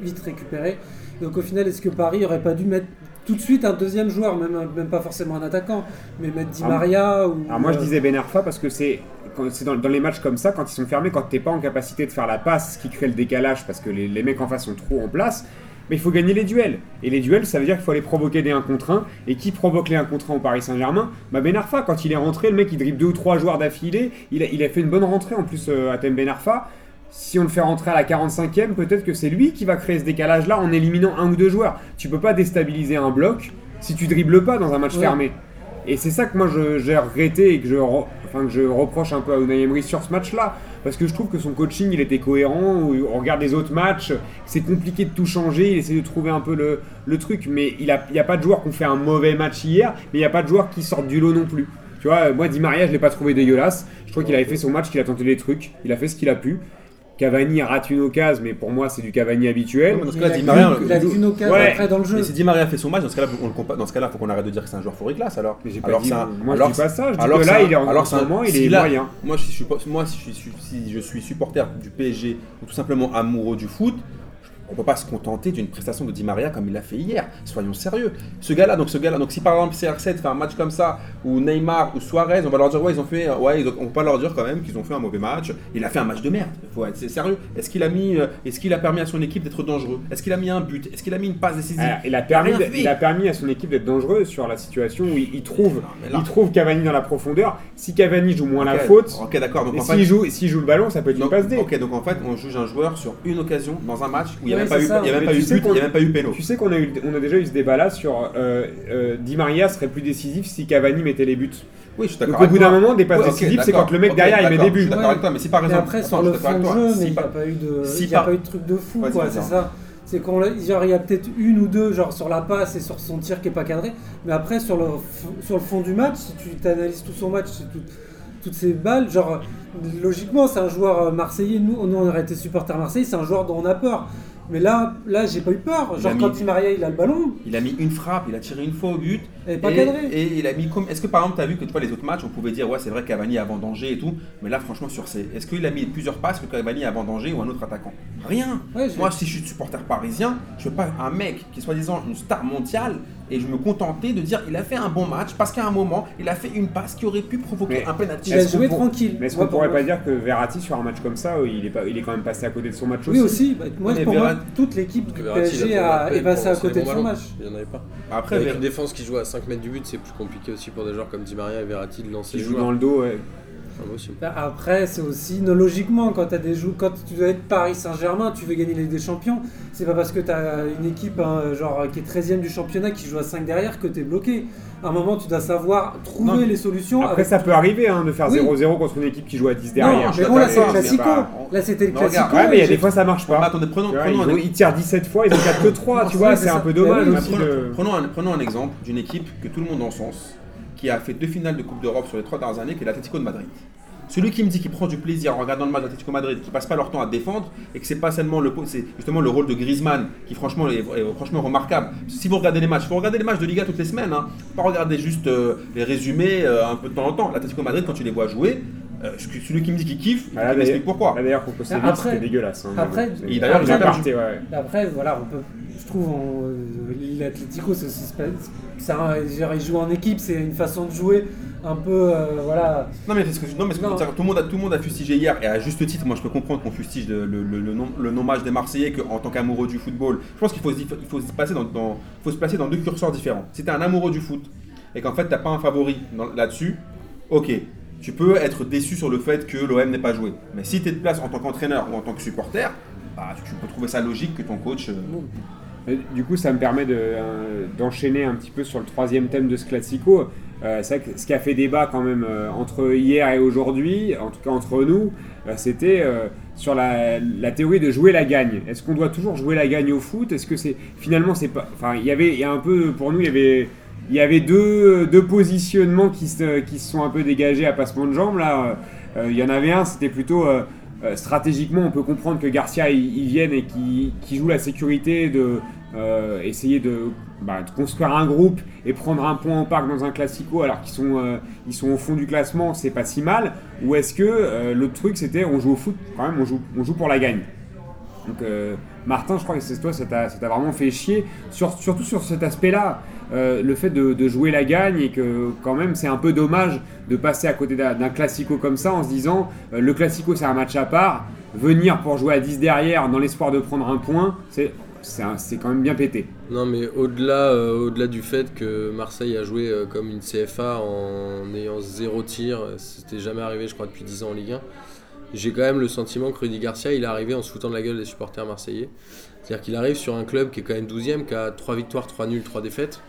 vite récupéré. Donc au final, est-ce que Paris aurait pas dû mettre tout de suite un deuxième joueur, même, même pas forcément un attaquant, mais mettre Di ah, Maria ou. Alors moi je euh, disais Ben Arfa parce que c'est dans, dans, les matchs comme ça, quand ils sont fermés, quand t'es pas en capacité de faire la passe, ce qui crée le décalage parce que les, les mecs en face sont trop en place, mais il faut gagner les duels. Et les duels, ça veut dire qu'il faut aller provoquer des 1 contre 1. Et qui provoque les 1 contre 1 au Paris Saint-Germain? Bah Ben Arfa, quand il est rentré, le mec il dribble deux ou trois joueurs d'affilée. Il a, il a fait une bonne rentrée en plus euh, à Thème Ben Arfa si on le fait rentrer à la 45e, peut-être que c'est lui qui va créer ce décalage-là en éliminant un ou deux joueurs. Tu peux pas déstabiliser un bloc si tu dribbles pas dans un match fermé. Et c'est ça que moi j'ai regretté et que je, enfin, que je reproche un peu à Unai Emery sur ce match-là. Parce que je trouve que son coaching il était cohérent. On regarde les autres matchs, c'est compliqué de tout changer. Il essaie de trouver un peu le, le truc. Mais il n'y a, a, pas de joueurs qui ont fait un mauvais match hier, mais il n'y a pas de joueurs qui sortent du lot non plus. Tu vois, moi, Di Maria, je l'ai pas trouvé dégueulasse. Je crois qu'il avait fait son match, qu'il a tenté des trucs, il a fait ce qu'il a pu. Cavani rate une occasion, mais pour moi c'est du Cavani habituel. dans ce cas-là, Di Maria, il a une occasion après dans le jeu. Mais si Di Maria fait son match, dans ce cas-là, dans ce cas-là, faut qu'on arrête de dire que c'est un joueur forêt classe alors. Mais j'ai pas dit, moi alors, je dis pas ça, je dis que là il est en, alors, ce moment, il est moyen. Moi, si je suis, moi si je suis, si je suis supporter du PSG ou tout simplement amoureux du foot, on peut pas se contenter d'une prestation de Di Maria comme il l'a fait hier. Soyons sérieux. Ce gars-là, donc ce gars-là, donc si par exemple CR7 fait un match comme ça, ou Neymar ou Suarez, on va leur dire ouais ils ont fait, ouais ils ont- on peut pas leur dire quand même qu'ils ont fait un mauvais match. Il a fait un match de merde. Faut être c'est sérieux. Est-ce qu'il a mis, euh, est-ce qu'il a permis à son équipe d'être dangereux? Est-ce qu'il a mis un but? Est-ce qu'il a mis une passe décisive? Alors, il, a permis, il a permis à son équipe d'être dangereux sur la situation où il, il trouve, Non, mais là- il trouve Cavani dans la profondeur. Si Cavani joue moins la faute, Ok, d'accord. Donc s'il fait, joue, s'il joue le ballon, ça peut être une passe D. ok, donc en fait, on juge un joueur sur une occasion dans un match où il n'y a Ouais, même pas c'est eu, ça. il y a même Mais pas tu eu sais but, il n'y qu'on- a même pas eu péno. Tu sais qu'on a, eu, on a déjà eu ce débat-là sur euh, euh, Di Maria serait plus décisif si Cavani mettait les buts. Oui, je suis d'accord. au bout d'un moment, des passes décisives, c'est quand le mec ok, derrière il met des Je suis buts. d'accord avec toi, mais si par exemple. après, sur le fond jeu, mais il n'y a pas eu de, si il y a par- pas eu de truc de fou, quoi, c'est ça. C'est genre il y a peut-être une ou deux genre sur la passe et sur son tir qui est pas cadré, mais après sur le f- sur le fond du match, si tu analyses tout son match, tout- toutes ces balles, genre logiquement c'est un joueur euh, marseillais. Nous, nous on aurait été supporters marseillais, c'est un joueur dont on a peur. Mais là, là j'ai pas eu peur. Il Genre a quand mis- Maria il a le ballon, Il a mis une frappe, il a tiré une fois au but. est pas et, cadrée. et il a mis comme. Est-ce que par exemple, tu as vu que tu vois les autres matchs, on pouvait dire ouais, c'est vrai Cavani est avant danger et tout, mais là, franchement, sur ces. Est-ce qu'il a mis plusieurs passes que Cavani est avant danger ou un autre attaquant? Rien Ouais, Moi, si je suis supporter parisien, je veux pas un mec qui est soi-disant une star mondiale et je me contentais de dire il a fait un bon match parce qu'à un moment, il a fait une passe qui aurait pu provoquer Mais un penalty. il a est-ce qu'on joué pour- tranquille. Mais est-ce qu'on pour pourrait moi- pas dire que Verratti sur un match comme ça, il est, pas, il est quand même passé à côté de son match Oui aussi aussi. Bah, moi, Mais pour moi, toute l'équipe du PSG a a- trouvé est passée à côté de son match. Il n'y en avait pas. Après, Avec Ver- une défense qui joue à 5 mètres du but, c'est plus compliqué aussi pour des joueurs comme Di Maria et Verratti de lancer Il les joue dans le dos. ouais. Bah, Après, c'est aussi non, logiquement quand as des quand tu dois être Paris Saint-Germain, tu veux gagner les des champions. C'est pas parce que tu as une équipe hein, genre qui est 13e du championnat qui joue à 5 derrière que tu es bloqué. À un moment, tu dois savoir trouver Non. les solutions. Après, avec- ça peut arriver hein, de faire Oui. 0-0 contre une équipe qui joue à 10 Non, derrière. mais bon là c'est le classico. bah, Là c'était le non, regarde. classico. Ouais, mais il y a des fois ça marche pas. attendez, prenons, vois, prenons un ils, ils tirent 17 fois, ils ont 4 que 3, tu vois, Ouais, c'est un peu dommage aussi un, prenons un exemple d'une équipe que tout le monde encense, qui a fait deux finales de Coupe d'Europe sur les trois dernières années, qui est l'Atlético de Madrid. Celui qui me dit qu'il prend du plaisir en regardant le match d'Atlético Madrid, qui passe pas leur temps à défendre, et que c'est pas seulement le, c'est justement le rôle de Griezmann, qui franchement est, est franchement remarquable. Si vous regardez les matchs, il faut regarder les matchs de Liga toutes les semaines, hein. pas regarder juste euh, les résumés euh, un peu de temps en temps. L'Atlético Madrid, quand tu les vois jouer, euh, celui qui me dit qu'il kiffe, il m'explique pourquoi. D'ailleurs, pour c'était dégueulasse. hein. après- il ouais. Après, voilà, on peut, je trouve, on- euh, l'Atlético, c'est aussi, genre, ils jouent en équipe, c'est une façon de jouer un peu, euh, voilà. Non mais parce que, non, mais que tout, le monde a, tout le monde a fustigé hier et à juste titre, moi je peux comprendre qu'on fustige le, le, le, le nom- le nommage des Marseillais que, en tant qu'amoureux du football. Je pense qu'il faut, se dif- il faut, se passer dans, dans- faut se placer dans deux curseurs différents. Si tu un amoureux du foot et qu'en fait t'as pas un favori dans- là-dessus, ok, tu peux être déçu sur le fait que l'OM n'ait pas joué. Mais si tu te places en tant qu'entraîneur ou en tant que supporter, bah, tu peux trouver ça logique que ton coach... euh, Du coup, ça me permet euh, d'enchaîner un petit peu sur le troisième thème de ce classico. Euh, ce qui a fait débat quand même euh, entre hier et aujourd'hui, en tout cas entre nous, c'était sur la, théorie de jouer la gagne. Est-ce qu'on doit toujours jouer la gagne au foot? Est-ce que c'est finalement c'est pas Enfin, il y avait, un peu pour nous, il y avait, il y avait deux, deux positionnements qui se, qui se sont un peu dégagés à passement de jambes là. Il y en avait un, c'était plutôt euh, stratégiquement, on peut comprendre que Garcia il vienne et qu'il joue la sécurité de euh, essayer de, bah, de construire un groupe et prendre un point au parc dans un classico alors qu'ils sont, euh, ils sont au fond du classement, c'est pas si mal. Ou est-ce que l'autre truc c'était on joue au foot quand même, on joue, on joue pour la gagne. Donc Martin, je crois que c'est toi, ça t'a vraiment fait chier, sur- surtout sur cet aspect-là, euh, le fait de, jouer la gagne et que quand même c'est un peu dommage de passer à côté d'un classico comme ça en se disant euh, le classico c'est un match à part, venir pour jouer à 10 derrière dans l'espoir de prendre un point, c'est c'est quand même bien pété. Non, mais au-delà euh, au-delà du fait que Marseille a joué comme une CFA en ayant zéro tir, c'était jamais arrivé, je crois, depuis 10 ans en Ligue 1, j'ai quand même le sentiment que Rudy Garcia, il est arrivé en se foutant de la gueule des supporters marseillais. C'est-à-dire qu'il arrive sur un club qui est quand même 12ème, qui a 3 victoires, 3 nuls, 3 défaites.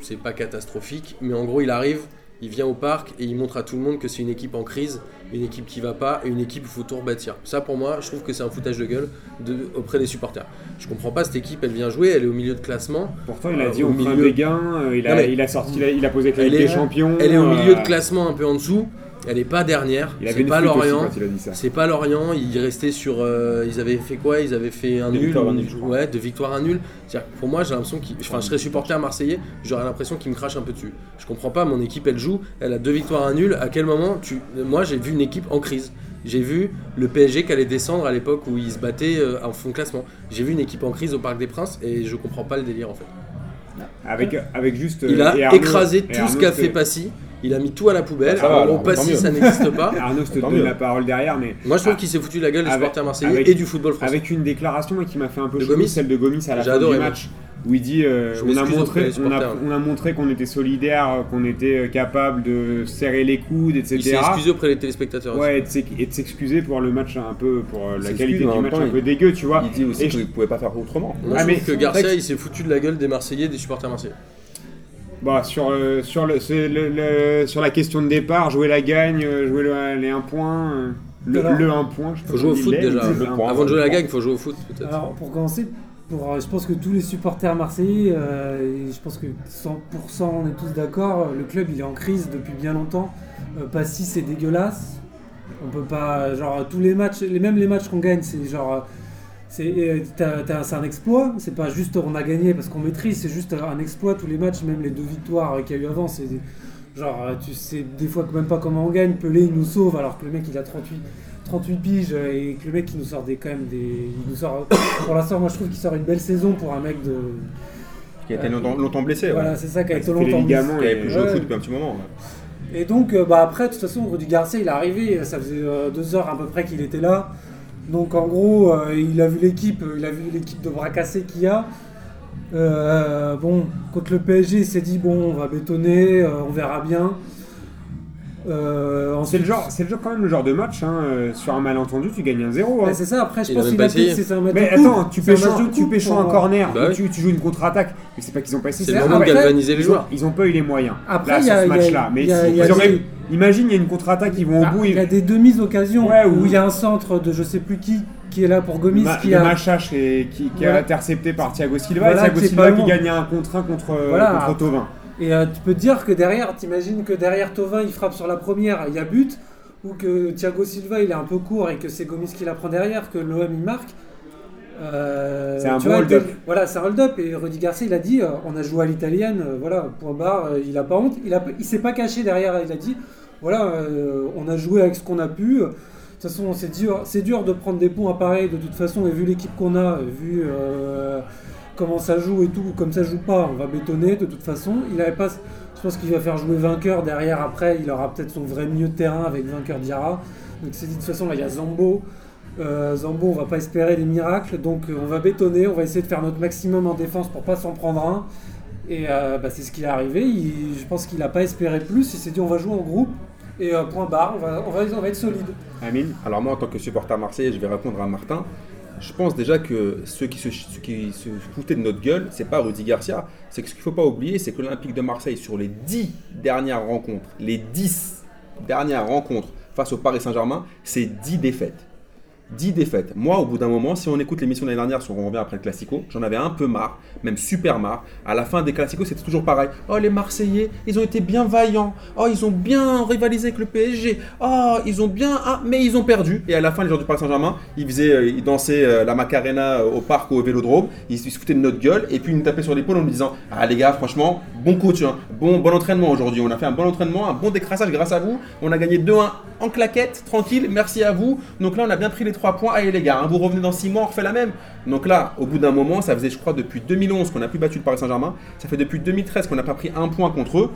C'est pas catastrophique, mais en gros, il arrive, il vient au parc et il montre à tout le monde que c'est une équipe en crise, une équipe qui va pas, et une équipe où il faut tout rebâtir. Ça, pour moi, je trouve que c'est un foutage de gueule de- auprès des supporters. Je comprends pas cette équipe, elle vient jouer, elle est au milieu de classement. Pourtant il a Euh, dit au milieu- des gains, euh, il, a, il sorti, il a, il a posé la Ligue des Champions. Elle est au milieu de euh, classement un peu en dessous. Elle est pas dernière. C'est pas Lorient. C'est pas Lorient. Ils restaient sur. euh, ils avaient fait quoi? Ils avaient fait un Deux nul. victoires, ou- un nul, ouais, deux victoires, un nul. Pour moi, j'ai l'impression qu'ils. Enfin, je serais supporter marseillais. J'aurais l'impression qu'ils me crachent un peu dessus. Je comprends pas. Mon équipe, elle joue. Elle a deux victoires, un nul. À quel moment tu Moi, j'ai vu une équipe en crise. J'ai vu le PSG qui allait descendre à l'époque où ils se battaient euh, en fond de classement. J'ai vu une équipe en crise au Parc des Princes et je comprends pas le délire en fait. Avec, avec juste. Il euh, a Arnaud- écrasé tout ce qu'a fait Passy. Il a mis tout à la poubelle. Ça va, Alors, tant mieux. ça n'existe pas. Arnaud, je te donne mieux. la parole derrière, mais Moi, je trouve Ah, qu'il s'est foutu de la gueule des supporters marseillais avec- et du football français. avec une déclaration moi, qui m'a fait un peu Gomis celle de Gomis à la fin adoré, du moi. match, où il dit euh, on, a montré, des on, a, supporters. on a montré qu'on était solidaire, euh, qu'on était euh, capable de serrer les coudes, Il s'est etc. excusé auprès des téléspectateurs. aussi. Ouais, et de s'ex- et de s'excuser pour le match un peu, pour Il la qualité du match temps, un peu dégueu, tu vois. Il dit aussi qu'il ne pouvait pas faire autrement. Moi, Ah, je mais trouve que Garcia, il s'est foutu de la gueule des Marseillais, des supporters marseillais. Bah, sur, euh, sur, le, c'est le- le- sur la question de départ, jouer la gagne, euh, jouer le- les 1 point, euh, le, Alors, le 1 point. je faut jouer au foot déjà. point. Avant de jouer la gagne, il faut jouer au foot peut-être. Alors pour commencer, pour, je pense que tous les supporters marseillais, euh, et je pense que 100% on est tous d'accord, le club il est en crise depuis bien longtemps. Euh, Passy c'est dégueulasse. On peut pas, genre tous les matchs, les, même les matchs qu'on gagne, c'est genre, euh, c'est euh, c'est un exploit. C'est pas juste on a gagné parce qu'on maîtrise, c'est juste un exploit tous les matchs, même les deux victoires euh, qu'il y a eu avant, c'est genre euh, tu sais des fois même pas comment on gagne. Pelé il nous sauve alors que le mec il a 38. 38 piges et que le mec il nous sort des quand même des il nous sort pour l'instant moi je trouve qu'il sort une belle saison pour un mec de Qui a été longtemps, longtemps blessé. voilà ouais. c'est ça qui a Il été longtemps ligaments Qui avait plus joué au foot depuis un petit moment. ouais. et donc bah après de toute façon Rudy Garcia il est arrivé ça faisait deux heures à peu près qu'il était là donc en gros euh, il a vu l'équipe il a vu l'équipe de bras cassés qu'il y a Euh, bon contre le PSG il s'est dit bon on va bétonner euh, on verra bien Euh, C'est le genre, c'est le genre quand même le genre de match. Hein, euh, sur un malentendu, tu gagnes un 0 Ouais, hein. c'est ça après je pense même qu'il pas a essayé. c'est c'est un match Mais de coupe. attends, tu C'est un pêches match un, tu coupe pêches pour un corner, Bah ou oui. tu, tu joues une contre-attaque, mais c'est pas qu'ils ont pas essayé. C'est le moment de après, galvaniser les ils ont- joueurs. Ils ont pas eu les moyens. Après, il y sur a- ce il y a- match-là. Mais il y a- si- il y a ils auraient- Imagine, il y a une contre-attaque, ils vont au bout. il y a des demi-occasions Ouais, où il y a un centre de je sais plus qui qui est là pour Gomis Ma- qui a qui, qui Voilà. intercepté par Thiago Silva. Voilà, et Thiago qui Silva qui gagne un contre 1 contre, euh, Voilà. contre Thauvin. et euh, tu peux te dire que derrière t'imagines que derrière Tovin il frappe sur la première il y a but ou que Thiago Silva il est un peu court et que c'est Gomis qui la prend derrière que l'OM il marque Euh, C'est un bon hold-up. Voilà, c'est un hold-up. Et Rudy Garcia, il a dit euh, on a joué à l'italienne, euh, voilà, point barre, il a pas honte. Il, a, il s'est pas caché derrière, il a dit voilà, euh, on a joué avec ce qu'on a pu. De toute façon, c'est dur, c'est dur de prendre des points à pareil, de toute façon, et vu l'équipe qu'on a, vu euh, comment ça joue et tout, comme ça joue pas, on va bétonner de toute façon. Il pas, je pense qu'il va faire jouer vainqueur derrière après, il aura peut-être son vrai milieu de terrain avec vainqueur Diarra. Donc c'est dit de toute façon, là il y a Zambo. Euh, Zambo, on va pas espérer des miracles, donc on va bétonner, on va essayer de faire notre maximum en défense pour pas s'en prendre un. Et bah, c'est ce qui est arrivé. Je pense qu'il a pas espéré plus. Il s'est dit on va jouer en groupe et euh, point barre, on va, être solide. Amine Alors moi, en tant que supporter marseillais, je vais répondre à Martin. Je pense déjà que ceux qui se, ceux foutaient de notre gueule, c'est pas Rudy Garcia. C'est ce qu'il faut pas oublier, c'est que l'Olympique de Marseille, sur les 10 dernières rencontres, les 10 dernières rencontres face au Paris Saint-Germain, c'est 10 défaites. 10 défaites. Moi, au bout d'un moment, si on écoute l'émission de l'année dernière sur On revient après le Classico, j'en avais un peu marre, même super marre. À la fin des Classicos, c'était toujours pareil. Oh, les Marseillais, ils ont été bien vaillants. Oh, ils ont bien rivalisé avec le PSG. Oh, ils ont bien. Ah, mais ils ont perdu. Et à la fin, les joueurs du Paris Saint-Germain, ils, faisaient, euh, ils dansaient euh, la Macarena euh, au parc au vélodrome. Ils, se foutaient de notre gueule. Et puis, ils nous tapaient sur l'épaule en nous disant Ah, les gars, franchement, bon coach, hein. bon, bon entraînement aujourd'hui. On a fait un bon entraînement, un bon décrassage grâce à vous. On a gagné 2-1 en claquette, tranquille. Merci à vous. Donc là, on a bien pris les 3 points. Allez, les gars, hein, vous revenez dans 6 mois, on refait la même. Donc là, au bout d'un moment, ça faisait, je crois, depuis 2011 qu'on n'a plus battu le Paris Saint-Germain. Ça fait depuis 2013 qu'on n'a pas pris un point contre eux.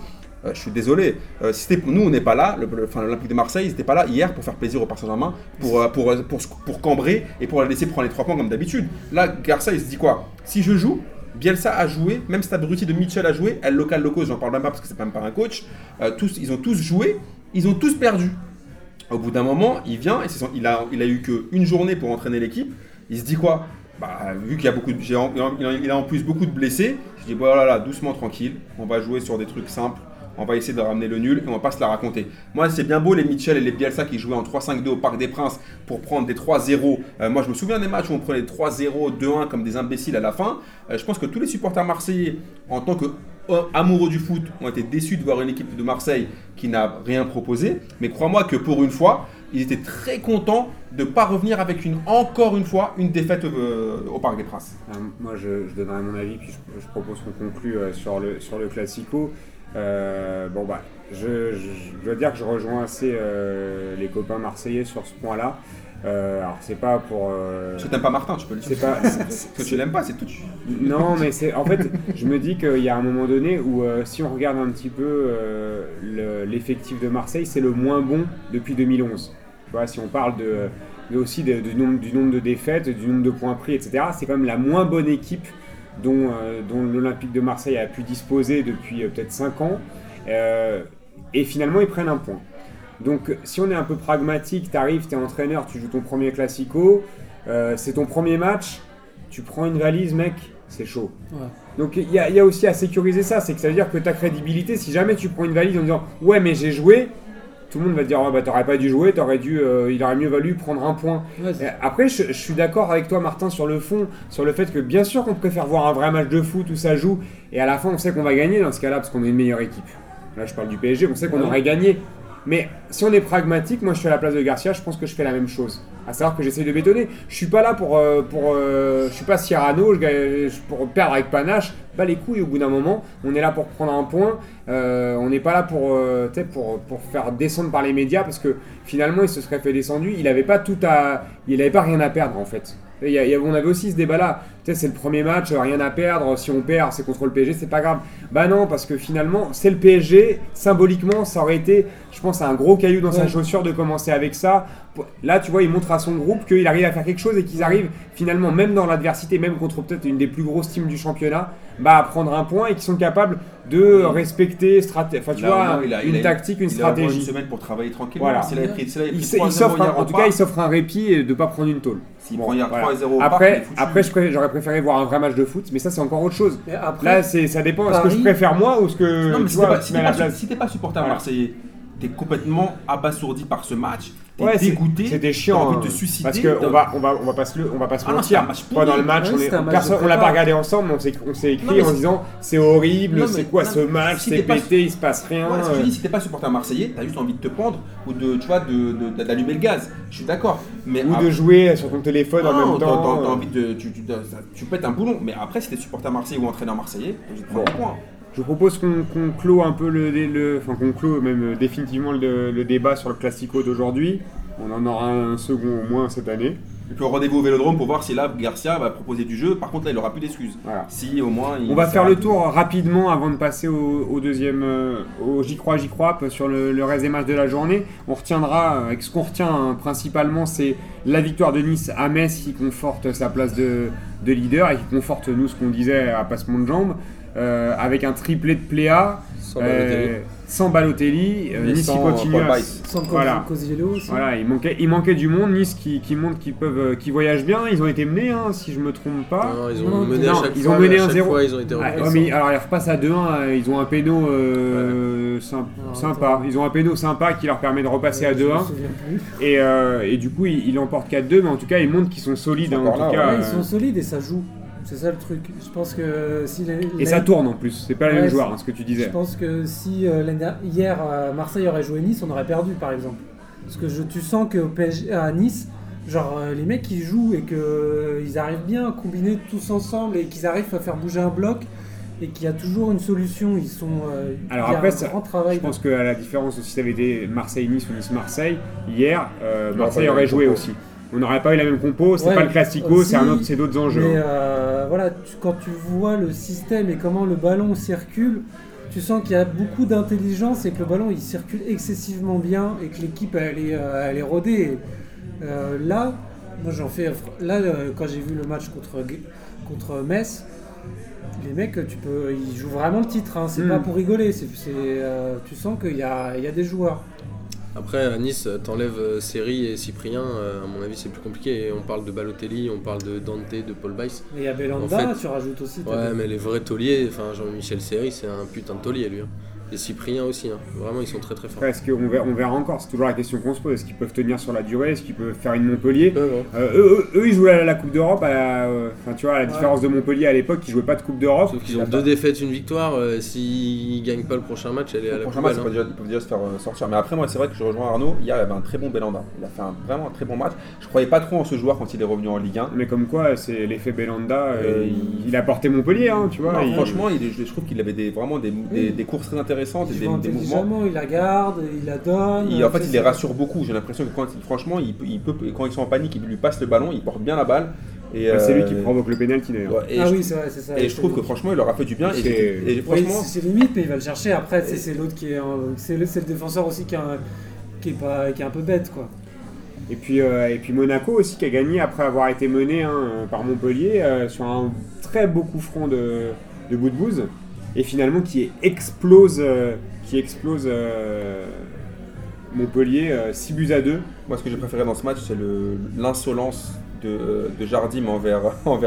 Euh, je suis désolé. Euh, si nous, on n'est pas là. L'Olympique de Marseille, ils pas là hier pour faire plaisir au Paris Saint-Germain, pour, euh, pour, euh, pour, pour cambrer et pour la laisser prendre les 3 points comme d'habitude. Là, Garça, il se dit quoi? Si je joue, Bielsa a joué, même cet abruti de Mitchell a joué, elle local locaux, j'en parle même pas parce que c'est même pas un coach. Tous, ils ont tous joué, ils ont tous perdu. Au bout d'un moment, il vient et il a, eu qu'une journée pour entraîner l'équipe. Il se dit quoi? Bah, Vu qu'il a beaucoup il a- en plus beaucoup de blessés, je dis voilà, là, doucement, tranquille. On va jouer sur des trucs simples. On va essayer de ramener le nul et on va pas se la raconter. Moi, c'est bien beau les Mitchell et les Bielsa qui jouaient en 3-5-2 au Parc des Princes pour prendre des 3-0. Euh, moi, je me souviens des matchs où on prenait 3-0, 2-1 comme des imbéciles à la fin. Euh, je pense que tous les supporters marseillais, en tant que amoureux du foot, ont été déçus de voir une équipe de Marseille qui n'a rien proposé. Mais crois-moi que pour une fois, ils étaient très contents de ne pas revenir avec une, encore une fois une défaite euh, au Parc des Princes. Euh, Moi, je, donnerai mon avis, puis je, propose qu'on conclue euh, sur, le, sur Classico. Euh, bon, bah, je, dois dire que je rejoins assez euh, les copains marseillais sur ce point-là. Euh, alors, c'est pas pour. euh, Si t'aimes pas Martin, tu peux le c'est dire. pas. Parce que tu l'aimes pas, c'est tout. Non, mais c'est en fait, je me dis qu'il y a un moment donné où euh, si on regarde un petit peu euh, le- l'effectif de Marseille, c'est le moins bon depuis 2011. Tu vois, si on parle de, aussi de- du, nombre, du nombre de défaites, du nombre de points pris, etc., c'est quand même la moins bonne équipe dont, euh, dont l'Olympique de Marseille a pu disposer depuis euh, peut-être 5 ans. Euh, et finalement, ils prennent un point. Donc, si on est un peu pragmatique, tu arrives, tu es entraîneur, tu joues ton premier classico, euh, c'est ton premier match, tu prends une valise, mec, c'est chaud. Ouais. Donc il y, a- il y a aussi à sécuriser ça, c'est que ça veut dire que ta crédibilité, si jamais tu prends une valise en disant ouais mais j'ai joué, tout le monde va te dire ouais, bah t'aurais pas dû jouer, t'aurais dû, euh, il aurait mieux valu prendre un point. Ouais, Et Après je, je suis d'accord avec toi Martin sur le fond, sur le fait que bien sûr qu'on préfère voir un vrai match de foot où ça joue et à la fin on sait qu'on va gagner dans ce cas-là parce qu'on est une meilleure équipe. Là je parle du PSG, on sait qu'on Ouais. aurait gagné. Mais si on est pragmatique, moi je suis à la place de Garcia, je pense que je fais la même chose. À savoir que j'essaie de bétonner. Je suis pas là pour. euh, pour euh, je suis pas Cyrano je, pour perdre avec panache. Pas les couilles au bout d'un moment. On est là pour prendre un point. Euh, on n'est pas là pour, faire descendre par les médias parce que finalement il se serait fait descendu. Il avait pas tout à. Il avait pas rien à perdre en fait. Y a- il y a- on avait aussi ce débat là. Tu sais, c'est le premier match, euh, rien à perdre. Si on perd, c'est contre le PSG, c'est pas grave. Bah non, parce que finalement, c'est le PSG. Symboliquement, ça aurait été, je pense, un gros caillou dans sa chaussure de commencer avec ça. Là, tu vois, il montre à son groupe qu'il arrive à faire quelque chose et qu'ils arrivent finalement, même dans l'adversité, même contre peut-être une des plus grosses teams du championnat, bah, à prendre un point et qu'ils sont capables de respecter, straté- enfin, tu Là, vois, moins, il a- une il a- tactique, une Il a au moins une stratégie. semaine pour travailler tranquillement. Voilà. Pris, avait Il, pris s- il 3-0 s'offre un- hier en tout cas, parc, il s'offre un répit et de pas prendre une tôle. S'il Bon, prend hier voilà. 3-0 au parc, il est Après, foutu. après j'aurais préféré voir un vrai match de foot, mais ça, c'est encore autre chose. Après, Là, c'est, ça dépend. Est-ce que je préfère moi ou ce que Non, mais tu si t'es pas, si à pas, supporter Voilà. marseillais, t'es complètement abasourdi par ce match, t'es Ouais, c'est- dégoûté, t'as chiant. envie hein, de te suicider. parce que t'as- on va, on va, on va pas se le, on va pas se Ah mentir. Pendant le match, Ouais, on est, match personne, on l'a pas regardé ensemble, mais on s'est, on s'est écrit Non, en c'est- disant c'est horrible, c'est quoi non, ce match, si c'est pété, il se passe rien. Ouais, que euh. je dis, si t'es pas supporter marseillais, t'as juste envie de te pendre ou de, tu vois, de, d'allumer le gaz. Je suis d'accord. Mais ou de jouer sur ton téléphone en même temps. t'as- euh. envie de, tu, tu, pètes un boulon. Mais après, si t'es supporter marseillais ou entraîneur marseillais, prendre Bon. Je vous propose qu'on qu'on clôt un peu le, le- enfin qu'on clôt même euh, définitivement le, le débat sur le classico d'aujourd'hui. On en aura un second au moins cette année. Et puis rendez-vous au Vélodrome pour voir si là Garcia va proposer du jeu. Par contre, là, il aura plus d'excuses. Voilà. Si au moins. il On va faire le tour rapidement avant de passer au, au deuxième, euh, au J'y crois, J'y crois, sur le, le reste des matchs de la journée. On retiendra, euh, avec ce qu'on retient hein, principalement, c'est la victoire de Nice à Metz qui conforte sa place de, de leader et qui conforte nous ce qu'on disait à passement de jambes, euh, avec un triplé de Pléa, Sans euh, Balotelli. sans Balotelli, euh, Nice sans, qui continue Paul à- sans voilà. Aussi. Voilà, il manquait, il manquait du monde, Nice qui, qui montre qu'ils peuvent, euh, qu'ils voyagent bien, ils ont été menés, hein, si je me trompe pas. Non, ils ont Non, mené non, à chaque ils fois, ont mené à 1-0. chaque fois, ils ont été Ah, ouais, mais alors ils repassent à 2-1, euh, ils ont un péno euh, Alors, sympa. attends. Ils ont un péno sympa qui leur permet de repasser à Euh, je me 2-1. souviens plus. Et, euh, et du coup, ils, ils l'emportent 4-2, mais en tout cas, ils montrent qu'ils sont solides. Hein, en encore tout là, cas, Ouais, euh, ils sont solides et ça joue. C'est ça le truc. Je pense que si les- Et ça tourne en plus, c'est pas les Ouais, mêmes joueurs, hein, ce que tu Je disais. pense que si euh, hier euh, Marseille aurait joué Nice, on aurait perdu par exemple. Parce que je, tu sens PSG à Nice, genre euh, les mecs ils jouent et qu'ils arrivent bien à combiner tous ensemble et qu'ils arrivent à faire bouger un bloc et qu'il y a toujours une solution. Ils sont. euh, Alors il y a après, un ça- grand travail. Je pense qu'à la différence, si ça avait été Marseille-Nice ou Nice-Marseille, hier, euh, Marseille aurait joué aussi. On n'aurait pas eu la même compo, c'est Ouais, pas le classico, c'est un autre- c'est d'autres enjeux. Mais hein. euh, voilà, tu- quand tu vois le système et comment le ballon circule, tu sens qu'il y a beaucoup d'intelligence et que le ballon il circule excessivement bien et que l'équipe elle est, euh, elle est rodée. Euh, là, moi j'en fais. Là, quand j'ai vu le match contre, Metz, les mecs, tu peux, ils jouent vraiment le titre. hein, c'est Mm. pas pour rigoler. c'est c'est, euh, tu sens qu'il y a, il y a des joueurs. Après, à Nice, t'enlèves euh, Seri et Cyprien, euh, à mon avis, c'est plus compliqué. Et on parle de Balotelli, on parle de Dante, de Paul Weiss. Mais il y a Belanda, En fait- tu rajoutes aussi. Ouais, des- mais les vrais tauliers, enfin Jean-Michel Seri, c'est un putain de taulier lui. hein. Et Cyprien aussi, hein. vraiment, ils sont très très forts. Après, est-ce qu'on verra, on verra encore C'est toujours la question qu'on se pose. Est-ce qu'ils peuvent tenir sur la durée? Est-ce qu'ils peuvent faire une Montpellier? Ouais, ouais. Euh, eux, eux- eux, ils jouaient à la Coupe d'Europe. à la- euh, tu vois, à la Ouais. différence de Montpellier à l'époque, ils jouaient pas de Coupe d'Europe. Sauf qu'ils ont deux défaites, une victoire. euh, S'ils gagnent pas le prochain match, elle est à Le la prochain match, poubelle. ils peuvent, déjà, ils peuvent déjà se faire euh, sortir. Mais après, moi, c'est vrai que je rejoins Arnaud. Hier, il y avait un très bon Belanda. Il a fait un- vraiment un très bon match. Je croyais pas trop en ce joueur quand il est revenu en Ligue 1. Mais comme quoi, c'est l'effet Belanda. il, il a porté Montpellier, hein, tu vois. Non, il- franchement, il je trouve qu'il avait des, vraiment des, des- des courses très intéressantes. Intéressantes Il des, joue des mouvements. il la garde, il la donne. Il- en fait, il les rassure beaucoup. J'ai l'impression que quand, franchement, il, peut- il peut, quand ils sont en panique, il lui passe le ballon, il porte bien la balle. Et, Bah, C'est lui euh, qui provoque le pénalty d'ailleurs. ouais, Ah je, oui, c'est vrai, c'est ça. et je trouve que franchement, il leur a fait du bien. Et, franchement, c'est c'est limite, mais il va le chercher. Après, c'est- c'est l'autre qui est. un- C'est le, c'est le défenseur aussi qui est, un, qui, est pas, qui est un peu bête, quoi. Et puis, euh, et puis Monaco aussi qui a gagné après avoir été mené hein, par Montpellier euh, sur un très beau coup franc de, de Boudbouz et finalement qui explose, euh, euh, Montpellier euh, 6 buts à 2. moi, ce que j'ai préféré dans ce match, c'est le- l'insolence de, euh, Jardim envers,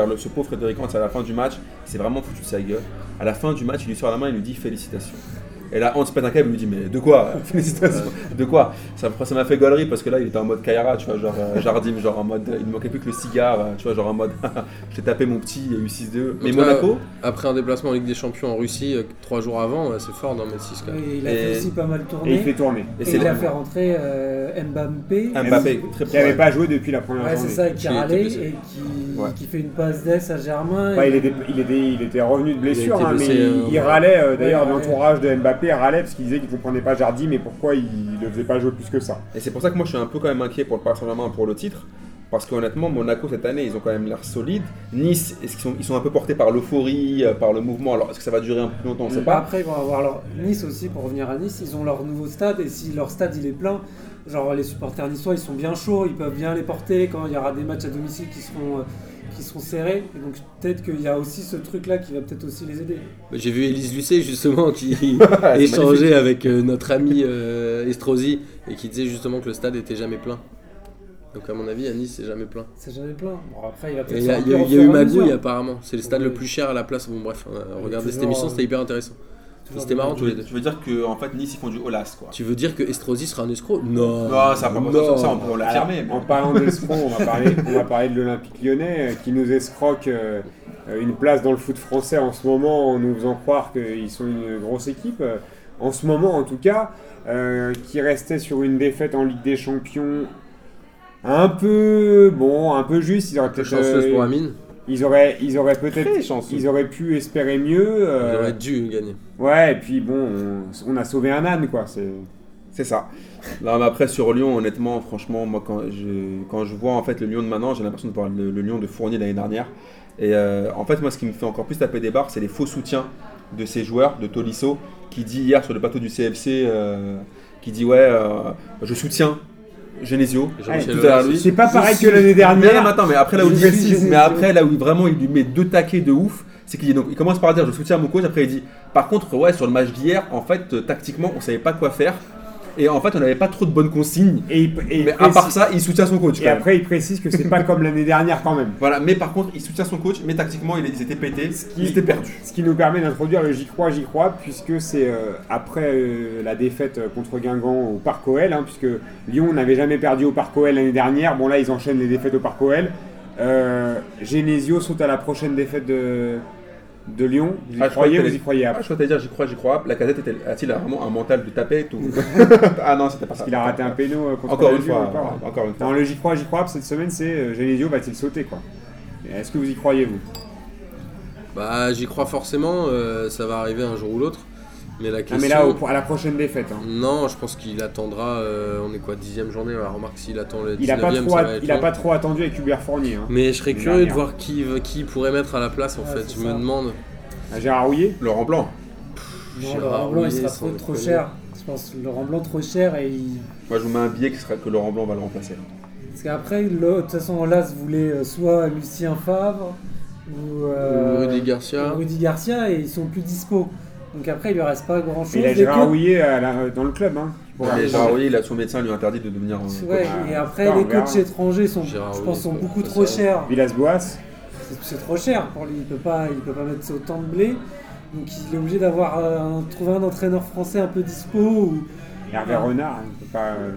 le, ce pauvre Frédéric Hans à la fin du match. Il s'est vraiment foutu de sa gueule. À la fin du match, il lui sort la main, il lui dit félicitations. Et là, Hans pète un câble, il lui dit Mais de quoi Félicitations De quoi Ça m'a ça m'a fait gaulerie parce que là, il était en mode Kaira, tu vois, genre euh, Jardim, genre en mode. Il ne manquait plus que le cigare, euh, tu vois, genre en mode J'ai tapé mon petit, il y a eu 6-2. Mais Monaco, Après un déplacement en Ligue des Champions en Russie, euh, trois jours avant, c'est fort d'en mettre 6 quand même. Et il a Et- fait aussi pas mal Et il tourner. fait tourner. et Et il a fait rentrer euh, Mbappé. Mbappé, très Qui n'avait pas joué depuis la première Ouais, c'est ça, qui Qui a était râlé blessé. et qui, Ouais. qui fait une passe d'ess à Germain. Et- il, était, il, était, il était revenu de blessure, Il hein, mais il, euh, râlait. D'ailleurs, l'entourage de Mbappé râlait parce qu'il disait qu'il ne comprenait pas Jardim et pourquoi il ne le faisait pas jouer plus que ça. Et c'est pour ça que moi je suis un peu quand même inquiet pour le Paris Saint-Germain pour le titre. Parce qu'honnêtement, Monaco cette année, ils ont quand même l'air solides. Nice, est-ce qu'ils sont, ils sont un peu portés par l'euphorie, euh, par le mouvement? Alors est-ce que ça va durer un peu plus longtemps? On ne sait pas. Après, ils vont avoir leur Nice aussi pour revenir à Nice. Ils ont leur nouveau stade et si leur stade il est plein, genre les supporters niçois ils sont bien chauds, ils peuvent bien les porter quand il y aura des matchs à domicile qui seront, euh, qui seront serrés. Et donc peut-être qu'il y a aussi ce truc là qui va peut-être aussi les aider. Bah, J'ai vu Elise Lucet justement qui échangeait avec euh, notre ami euh, Estrosi et qui disait justement que le stade était jamais plein. Donc à mon avis, à Nice, c'est jamais plein. C'est jamais plein. Bon, après, il va peut-être Il y a, y a- y a eu magouille apparemment. C'est le stade le plus cher à la place. Bon bref, on a regardé cette émission, euh, c'était hyper intéressant. C'était marrant matchs. tous les deux. Tu veux dire qu'en en fait Nice ils font du Olas quoi. Tu veux dire que Estrosi sera un escroc? Non. Non, ça va pas Non. ça, on peut l'affirmer. Alors, En parlant d'escrocs, on, va parler- on va parler de l'Olympique lyonnais euh, qui nous escroque euh, euh, une place dans le foot français en ce moment en nous faisant croire qu'ils sont une grosse équipe. En ce moment, en tout cas, euh, qui restait sur une défaite en Ligue des Champions un peu bon, un peu juste. Ils auraient Peu peut-être, chanceuse euh, pour Amine. Ils auraient, ils auraient peut-être, ils auraient pu espérer mieux. Euh, aurait dû gagner. ouais, et puis bon, on, on a sauvé un âne, quoi. C'est C'est ça. Là, mais après sur Lyon, honnêtement, franchement, moi quand je, quand je vois en fait le Lyon de maintenant, j'ai l'impression de voir le, le Lyon de Fournier l'année dernière. Et euh, en fait, moi, ce qui me fait encore plus taper des barres, c'est les faux soutiens de ces joueurs, de Tolisso, qui dit hier sur le plateau du CFC, euh, qui dit ouais, euh, je soutiens Genesio. Tout à lui. c'est pas pareil que l'année Mais non, mais dernière. attends, mais après là où il précise, mais après là où il- vraiment il lui met deux taquets de ouf, c'est qu'il donc il commence par dire je soutiens mon coach, après il dit par contre ouais sur le match d'hier en fait euh, tactiquement on savait pas quoi faire et en fait on n'avait pas trop de bonnes consignes. Et, il- et il Mais à part ça, il soutient son coach. Et quand même. après, il précise que c'est pas comme l'année dernière quand même. Voilà, mais par contre, il soutient son coach, mais tactiquement, il- ils étaient pétés, ils étaient perdus. Ce qui nous permet d'introduire le J'y crois, J'y crois, puisque c'est euh, après euh, la défaite euh, contre Guingamp au Parc OL, hein, puisque Lyon n'avait jamais perdu au Parc OL l'année dernière. Bon, là, ils enchaînent les défaites au Parc OL. Euh, Genesio saute à la prochaine défaite de, de Lyon. Vous y Ah, je croyez croyais Vous y croyez Ah, après je crois dire j'y crois, j'y crois. La casette était, a-t-il vraiment un mental de tapette ou... Ah non, c'était pas ça. Parce qu'il a raté un péno euh, contre Encore la une fois, encore. encore une fois. Non, le J'y crois, J'y crois, cette semaine, c'est euh, Genesio va-t-il sauter quoi Est-ce que vous y croyez, vous? Bah, j'y crois forcément, euh, ça va arriver un jour ou l'autre. Mais la Ah, question. mais là, au- à la prochaine défaite. hein. Non, je pense qu'il attendra. euh, on est quoi, dixième journée Remarque s'il attend le 19 Il a, pas trop, ça at- va être il a pas trop attendu avec Hubert Fournier. Hein. Mais je serais curieux de voir qui, qui pourrait mettre à la place en fait. Je ça. me demande. À Gérard Rouillet? Laurent Blanc. Non, Gérard Laurent Blanc, il sera trop, trop cher. Je pense que Laurent Blanc trop cher et il... Moi, je vous mets un billet qui sera que Laurent Blanc va le remplacer. Parce qu'après, de toute façon, Las voulait euh, soit Lucien Favre ou, euh, Ou Rudy Garcia. ou Rudy Garcia et ils sont plus dispo. Donc après, il lui reste pas grand chose. Il a Gérard Rouillet dans le club. Hein. La- Gérard Rouillet, il a, son médecin lui interdit de devenir. euh, Ouais, coach. et Ah, après, les coachs étrangers sont, Gérard je pense, sont beaucoup trop chers. Villas-Boas. C'est- C'est trop cher pour lui. Il peut pas, il peut pas mettre autant de blé. Donc il est obligé d'avoir euh, un- trouver un entraîneur français un peu dispo. Ou... Hervé Renard. hein, on peut pas, euh,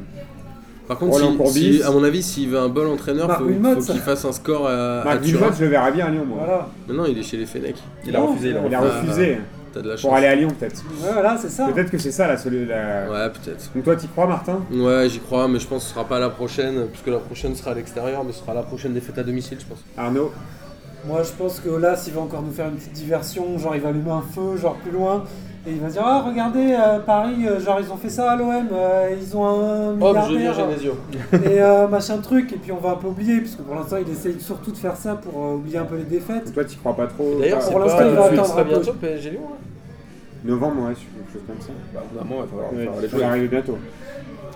Par contre, si- à mon avis, s'il veut un bon entraîneur, faut, faut qu'il fasse un score à, Marc je le verrais bien à Lyon. Moi. Voilà. Maintenant, il est chez les Fenech. Il a Non, refusé. Il a Il a refusé. Refusé T'as de la chance. pour aller à Lyon, peut-être. Ouais, voilà, c'est ça. Peut-être que c'est ça la solution. la- Ouais, peut-être. Donc toi, t'y crois, Martin? Ouais, j'y crois, mais je pense que ce sera pas la prochaine, puisque la prochaine sera à l'extérieur, mais ce sera la prochaine défaite à domicile, je pense. Arnaud? Moi, je pense que là, s'il va encore nous faire une petite diversion, genre il va allumer un feu, genre plus loin, Et il va dire Ah, regardez, euh, Paris, euh, genre ils ont fait ça à l'OM, euh, ils ont un Hop, je milliardaire Genesio. et euh, machin truc, et puis on va un peu oublier, puisque pour l'instant il essaye surtout de faire ça pour euh, oublier un peu les défaites. Toi, tu crois pas trop D'ailleurs, c'est pour pas, l'instant, il va c'est attendre pas un peu. bientôt PSG Lyon. hein Novembre, ouais, quelque chose comme ça. Bah, au bout d'un moment, il va falloir Ouais, faire les ça va choses. arriver bientôt.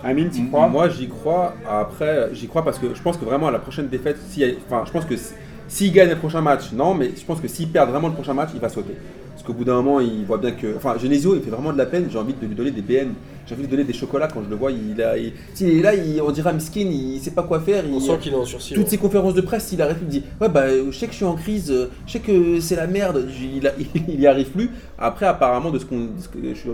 Amine, tu crois? Moi, j'y crois. Après, j'y crois parce que je pense que vraiment à la prochaine défaite, si, enfin, je pense que si- s'il gagne le prochain match, non, mais je pense que s'il perd vraiment le prochain match, il va sauter. Parce qu'au bout d'un moment, il voit bien que. Enfin, Genesio, il fait vraiment de la peine. J'ai envie de lui donner des BN. J'ai envie de lui donner des chocolats quand je le vois. Il a, il, s'il est là, il, on dirait Miskin, il sait pas quoi faire. On il- sent qu'il est en sursis. toutes ouais. ces conférences de presse, il arrête, il me dit Ouais, bah, je sais que je suis en crise, je sais que c'est la merde, il, a- il y arrive plus. Après, apparemment, de ce qu'on,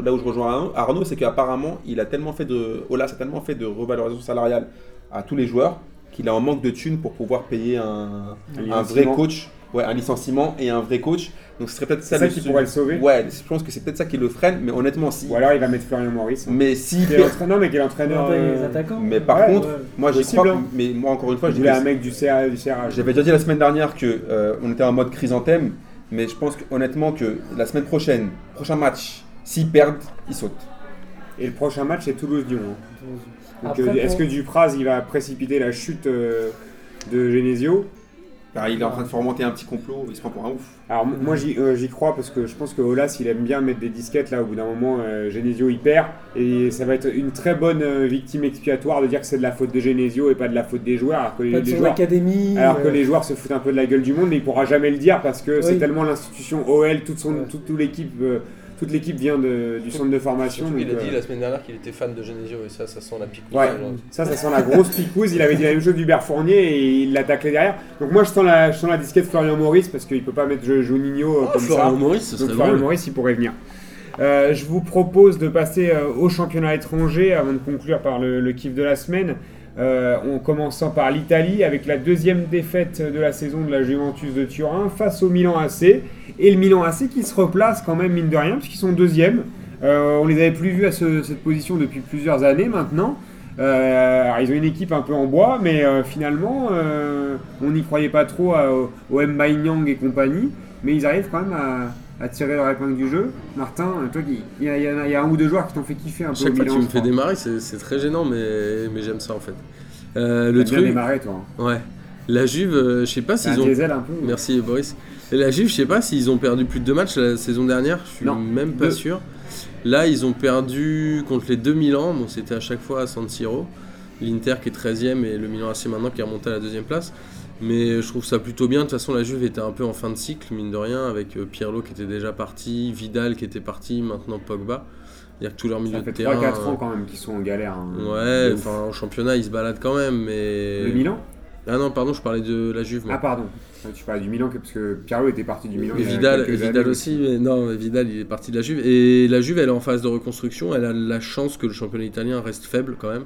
là où je rejoins Arnaud, c'est qu'apparemment, il a tellement fait de. Olas a tellement fait de revalorisation salariale à tous les joueurs qu'il est en manque de thunes pour pouvoir payer un, vrai coach, ouais, un licenciement et un vrai coach. Donc, ce serait peut-être ça, C'est ça le qui pourrait le sauver? Ouais, je pense que c'est peut-être ça qui le freine, mais honnêtement, si. Ou alors il va mettre Florian Maurice. hein. Mais s'il Qui est l'entraîneur, mais qui est l'entraîneur. les euh, attaquants. Mais par Ouais, contre, ouais. moi j'y crois, hein. mais moi encore une fois, que un mec du CA. Du CRH. J'avais déjà dit la semaine dernière que euh, on était en mode chrysanthème, mais je pense que, honnêtement que la semaine prochaine, prochain match, s'ils perdent, ils sautent. Et le prochain match, c'est Toulouse-Lyon. hein. Euh, Est-ce que Dupraz, il va précipiter la chute euh, de Genesio? Car il est en train de faire remonter un petit complot, il se prend pour un ouf. Alors moi j'y euh, j'y crois parce que je pense que Olas il aime bien mettre des disquettes là au bout d'un moment euh, Genesio il perd et ça va être une très bonne euh, victime expiatoire de dire que c'est de la faute de Genesio et pas de la faute des joueurs alors que les, joueurs académie. alors que les joueurs se foutent un peu de la gueule du monde mais il pourra jamais le dire parce que c'est tellement l'institution OL toute son Ouais. toute, toute l'équipe euh, toute l'équipe vient de- du centre de formation donc, a dit euh, la semaine dernière qu'il était fan de Genesio et ça, ça sent la pique. Ouais, ça, ça sent la grosse picouse. Il avait dit la même chose d'Hubert Fournier et il l'a taclé derrière. Donc moi, je sens la, je sens la disquette Florian Maurice parce qu'il peut pas mettre Juninho euh, Ah, comme ça. Florian Maurice, ce Donc Florian drôle. Maurice, il pourrait venir. Euh, je vous propose de passer euh, au championnat étranger avant de conclure par le, le kiff de la semaine. Euh, en commençant par l'Italie avec la deuxième défaite de la saison de la Juventus de Turin face au Milan AC. Et le Milan AC qui se replace quand même, mine de rien, puisqu'ils sont deuxièmes. Euh, on les avait plus vus à ce- cette position depuis plusieurs années maintenant. Euh, alors, ils ont une équipe un peu en bois, mais euh, finalement, euh, on n'y croyait pas trop à- au, au Nyang et compagnie. Mais ils arrivent quand même à, à tirer leur épingle du jeu. Martin, toi, qui- il y, a- il y a- un ou deux joueurs qui t'ont fait kiffer un peu Chaque au fois que tu me fais démarrer, c'est très gênant, mais, mais j'aime ça en fait. Euh, le bien truc, démarré, toi. hein. ouais. La Juve, euh, je sais pas s'ils ont. diesel un peu. Merci Boris. La Juve, je sais pas s'ils ont perdu plus de deux matchs la saison dernière, je suis Non, même pas deux. sûr. Là, ils ont perdu contre les deux Milan, bon, c'était à chaque fois à San Siro. L'Inter qui est 13ème et le Milan AC maintenant qui est remonté à la deuxième place. Mais je trouve ça plutôt bien. De toute façon, la Juve était un peu en fin de cycle, mine de rien, avec euh, Pirlo qui était déjà parti, Vidal qui était parti, maintenant Pogba. C'est-à-dire que tous leurs milieux Ça de fait terrain. 3-4 euh, ans quand même qu'ils sont en galère. hein. Ouais, enfin en championnat ils se baladent quand même, mais. Le Milan? Ah non, pardon, je parlais de la Juve. moi. Ah, pardon. Tu parlais du Milan parce que Pierrot était parti du Milan. Et il y a Vidal, Vidal années aussi, mais non, mais Vidal il est parti de la Juve. Et la Juve elle est en phase de reconstruction, elle a la chance que le championnat italien reste faible quand même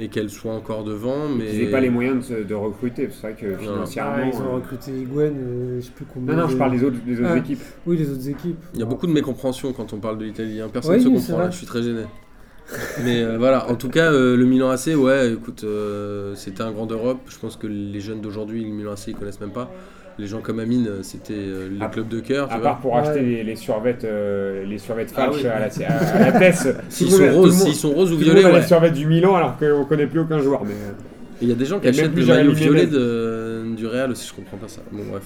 et qu'elle soit encore devant. Mais Ils n'avaient pas les moyens de, recruter. C'est vrai que financièrement. Ah, ils ont euh, recruté Higuain, euh, je sais plus combien. Non, non, je parle des autres, des autres Ah. équipes. Oui, les autres équipes. Il y a beaucoup de mécompréhension quand on parle de l'Italie. hein. Personne ne Oui, se comprend là, je suis très gêné. Mais euh, voilà, en tout cas, euh, le Milan AC, ouais, écoute, euh, c'était un grand d'Europe. Je pense que les jeunes d'aujourd'hui, le Milan AC, ils connaissent même pas. Les gens comme Amine, euh, c'était euh, les À- clubs de cœur. À part pour Ouais. acheter les, les survêtes, euh, les survêtes Ah oui. à, la, à, à la Tess. S'ils le sont le roses, sont roses ou le violets, ouais. les survêtes du Milan alors qu'on connaît plus aucun joueur. Mais Il y a des gens qui achètent plus le maillot violet de- du Real aussi, je comprends pas ça. Bon, bref.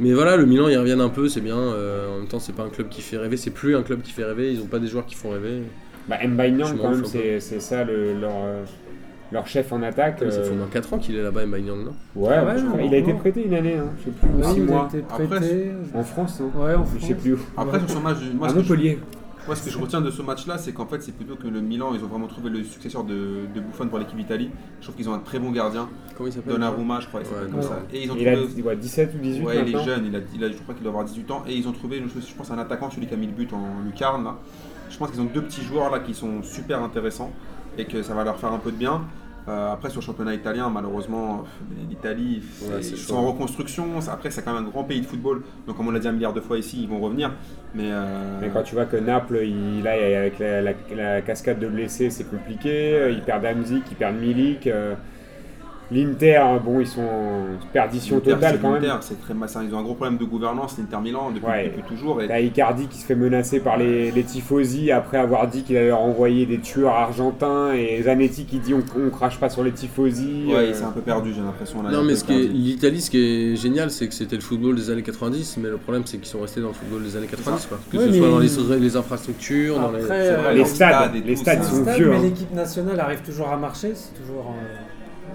Mais voilà, le Milan, ils reviennent un peu, c'est bien. euh, en même temps, c'est pas un club qui fait rêver, c'est plus un club qui fait rêver, ils ont pas des joueurs qui font rêver. bah, m'en quand même, c'est c'est ça le- leur, euh, leur chef en attaque. Ça euh, fait au moins 4 ans qu'il est là-bas, Niang, non? Ouais, Ah ouais, non, il a été prêté une année, hein, je sais plus, Oui, 6 il mois. a été Après. En France, hein. Ouais, en Je sais France. plus où. Après, sur ce match, moi, À ce que, je, Montpellier. moi, ce que je retiens de ce match-là, c'est qu'en fait, c'est plutôt que le Milan, ils ont vraiment trouvé le successeur de, de Buffon pour l'équipe d'Italie. Je trouve qu'ils ont un très bon gardien, Comment il s'appelle? Donnarumma, je crois, il s'appelle Ouais, comme ouais. ça. Et ils ont Il a trouvé. quoi, 17 ou 18 Ouais, il est jeune, il a, il a- je crois qu'il doit avoir 18 ans. Et ils ont trouvé, je, je pense, un attaquant, celui qui a mis le but en lucarne. Là. Je pense qu'ils ont deux petits joueurs là qui sont super intéressants et que ça va leur faire un peu de bien. Euh, après, sur le championnat italien, malheureusement, pff, l'Italie, Ouais, ils sont en reconstruction. Après, c'est quand même un grand pays de football. Donc, comme on l'a dit un milliard de fois ici, ils vont revenir. Mais, euh, Mais quand tu vois que Naples, il, là, avec la, la- la cascade de blessés, c'est compliqué. Ils perdent Amzik, ils perdent Milik. euh, L'Inter, bon, ils sont en perdition totale c'est quand même. c'est très ma- ça, Ils ont un gros problème de gouvernance, l'Inter Milan, depuis, Ouais. depuis toujours. Et T'as Icardi qui se fait menacer par les, les tifosi après avoir dit qu'il allait leur envoyer des tueurs argentins et Zanetti qui dit on, on crache pas sur les tifosi. ouais, euh, il s'est un peu perdu, j'ai l'impression. Non, mais peu ce qui est- perdu. l'Italie, ce qui est génial, c'est que c'était le football des années 90, mais le problème, c'est qu'ils sont restés dans le football des années 90, quoi. Que Ouais, ce soit dans les, les infrastructures, dans les. C'est vrai, euh, les stades, les stades c'est sont vieux. mais hein. l'équipe nationale arrive toujours à marcher, c'est toujours. euh,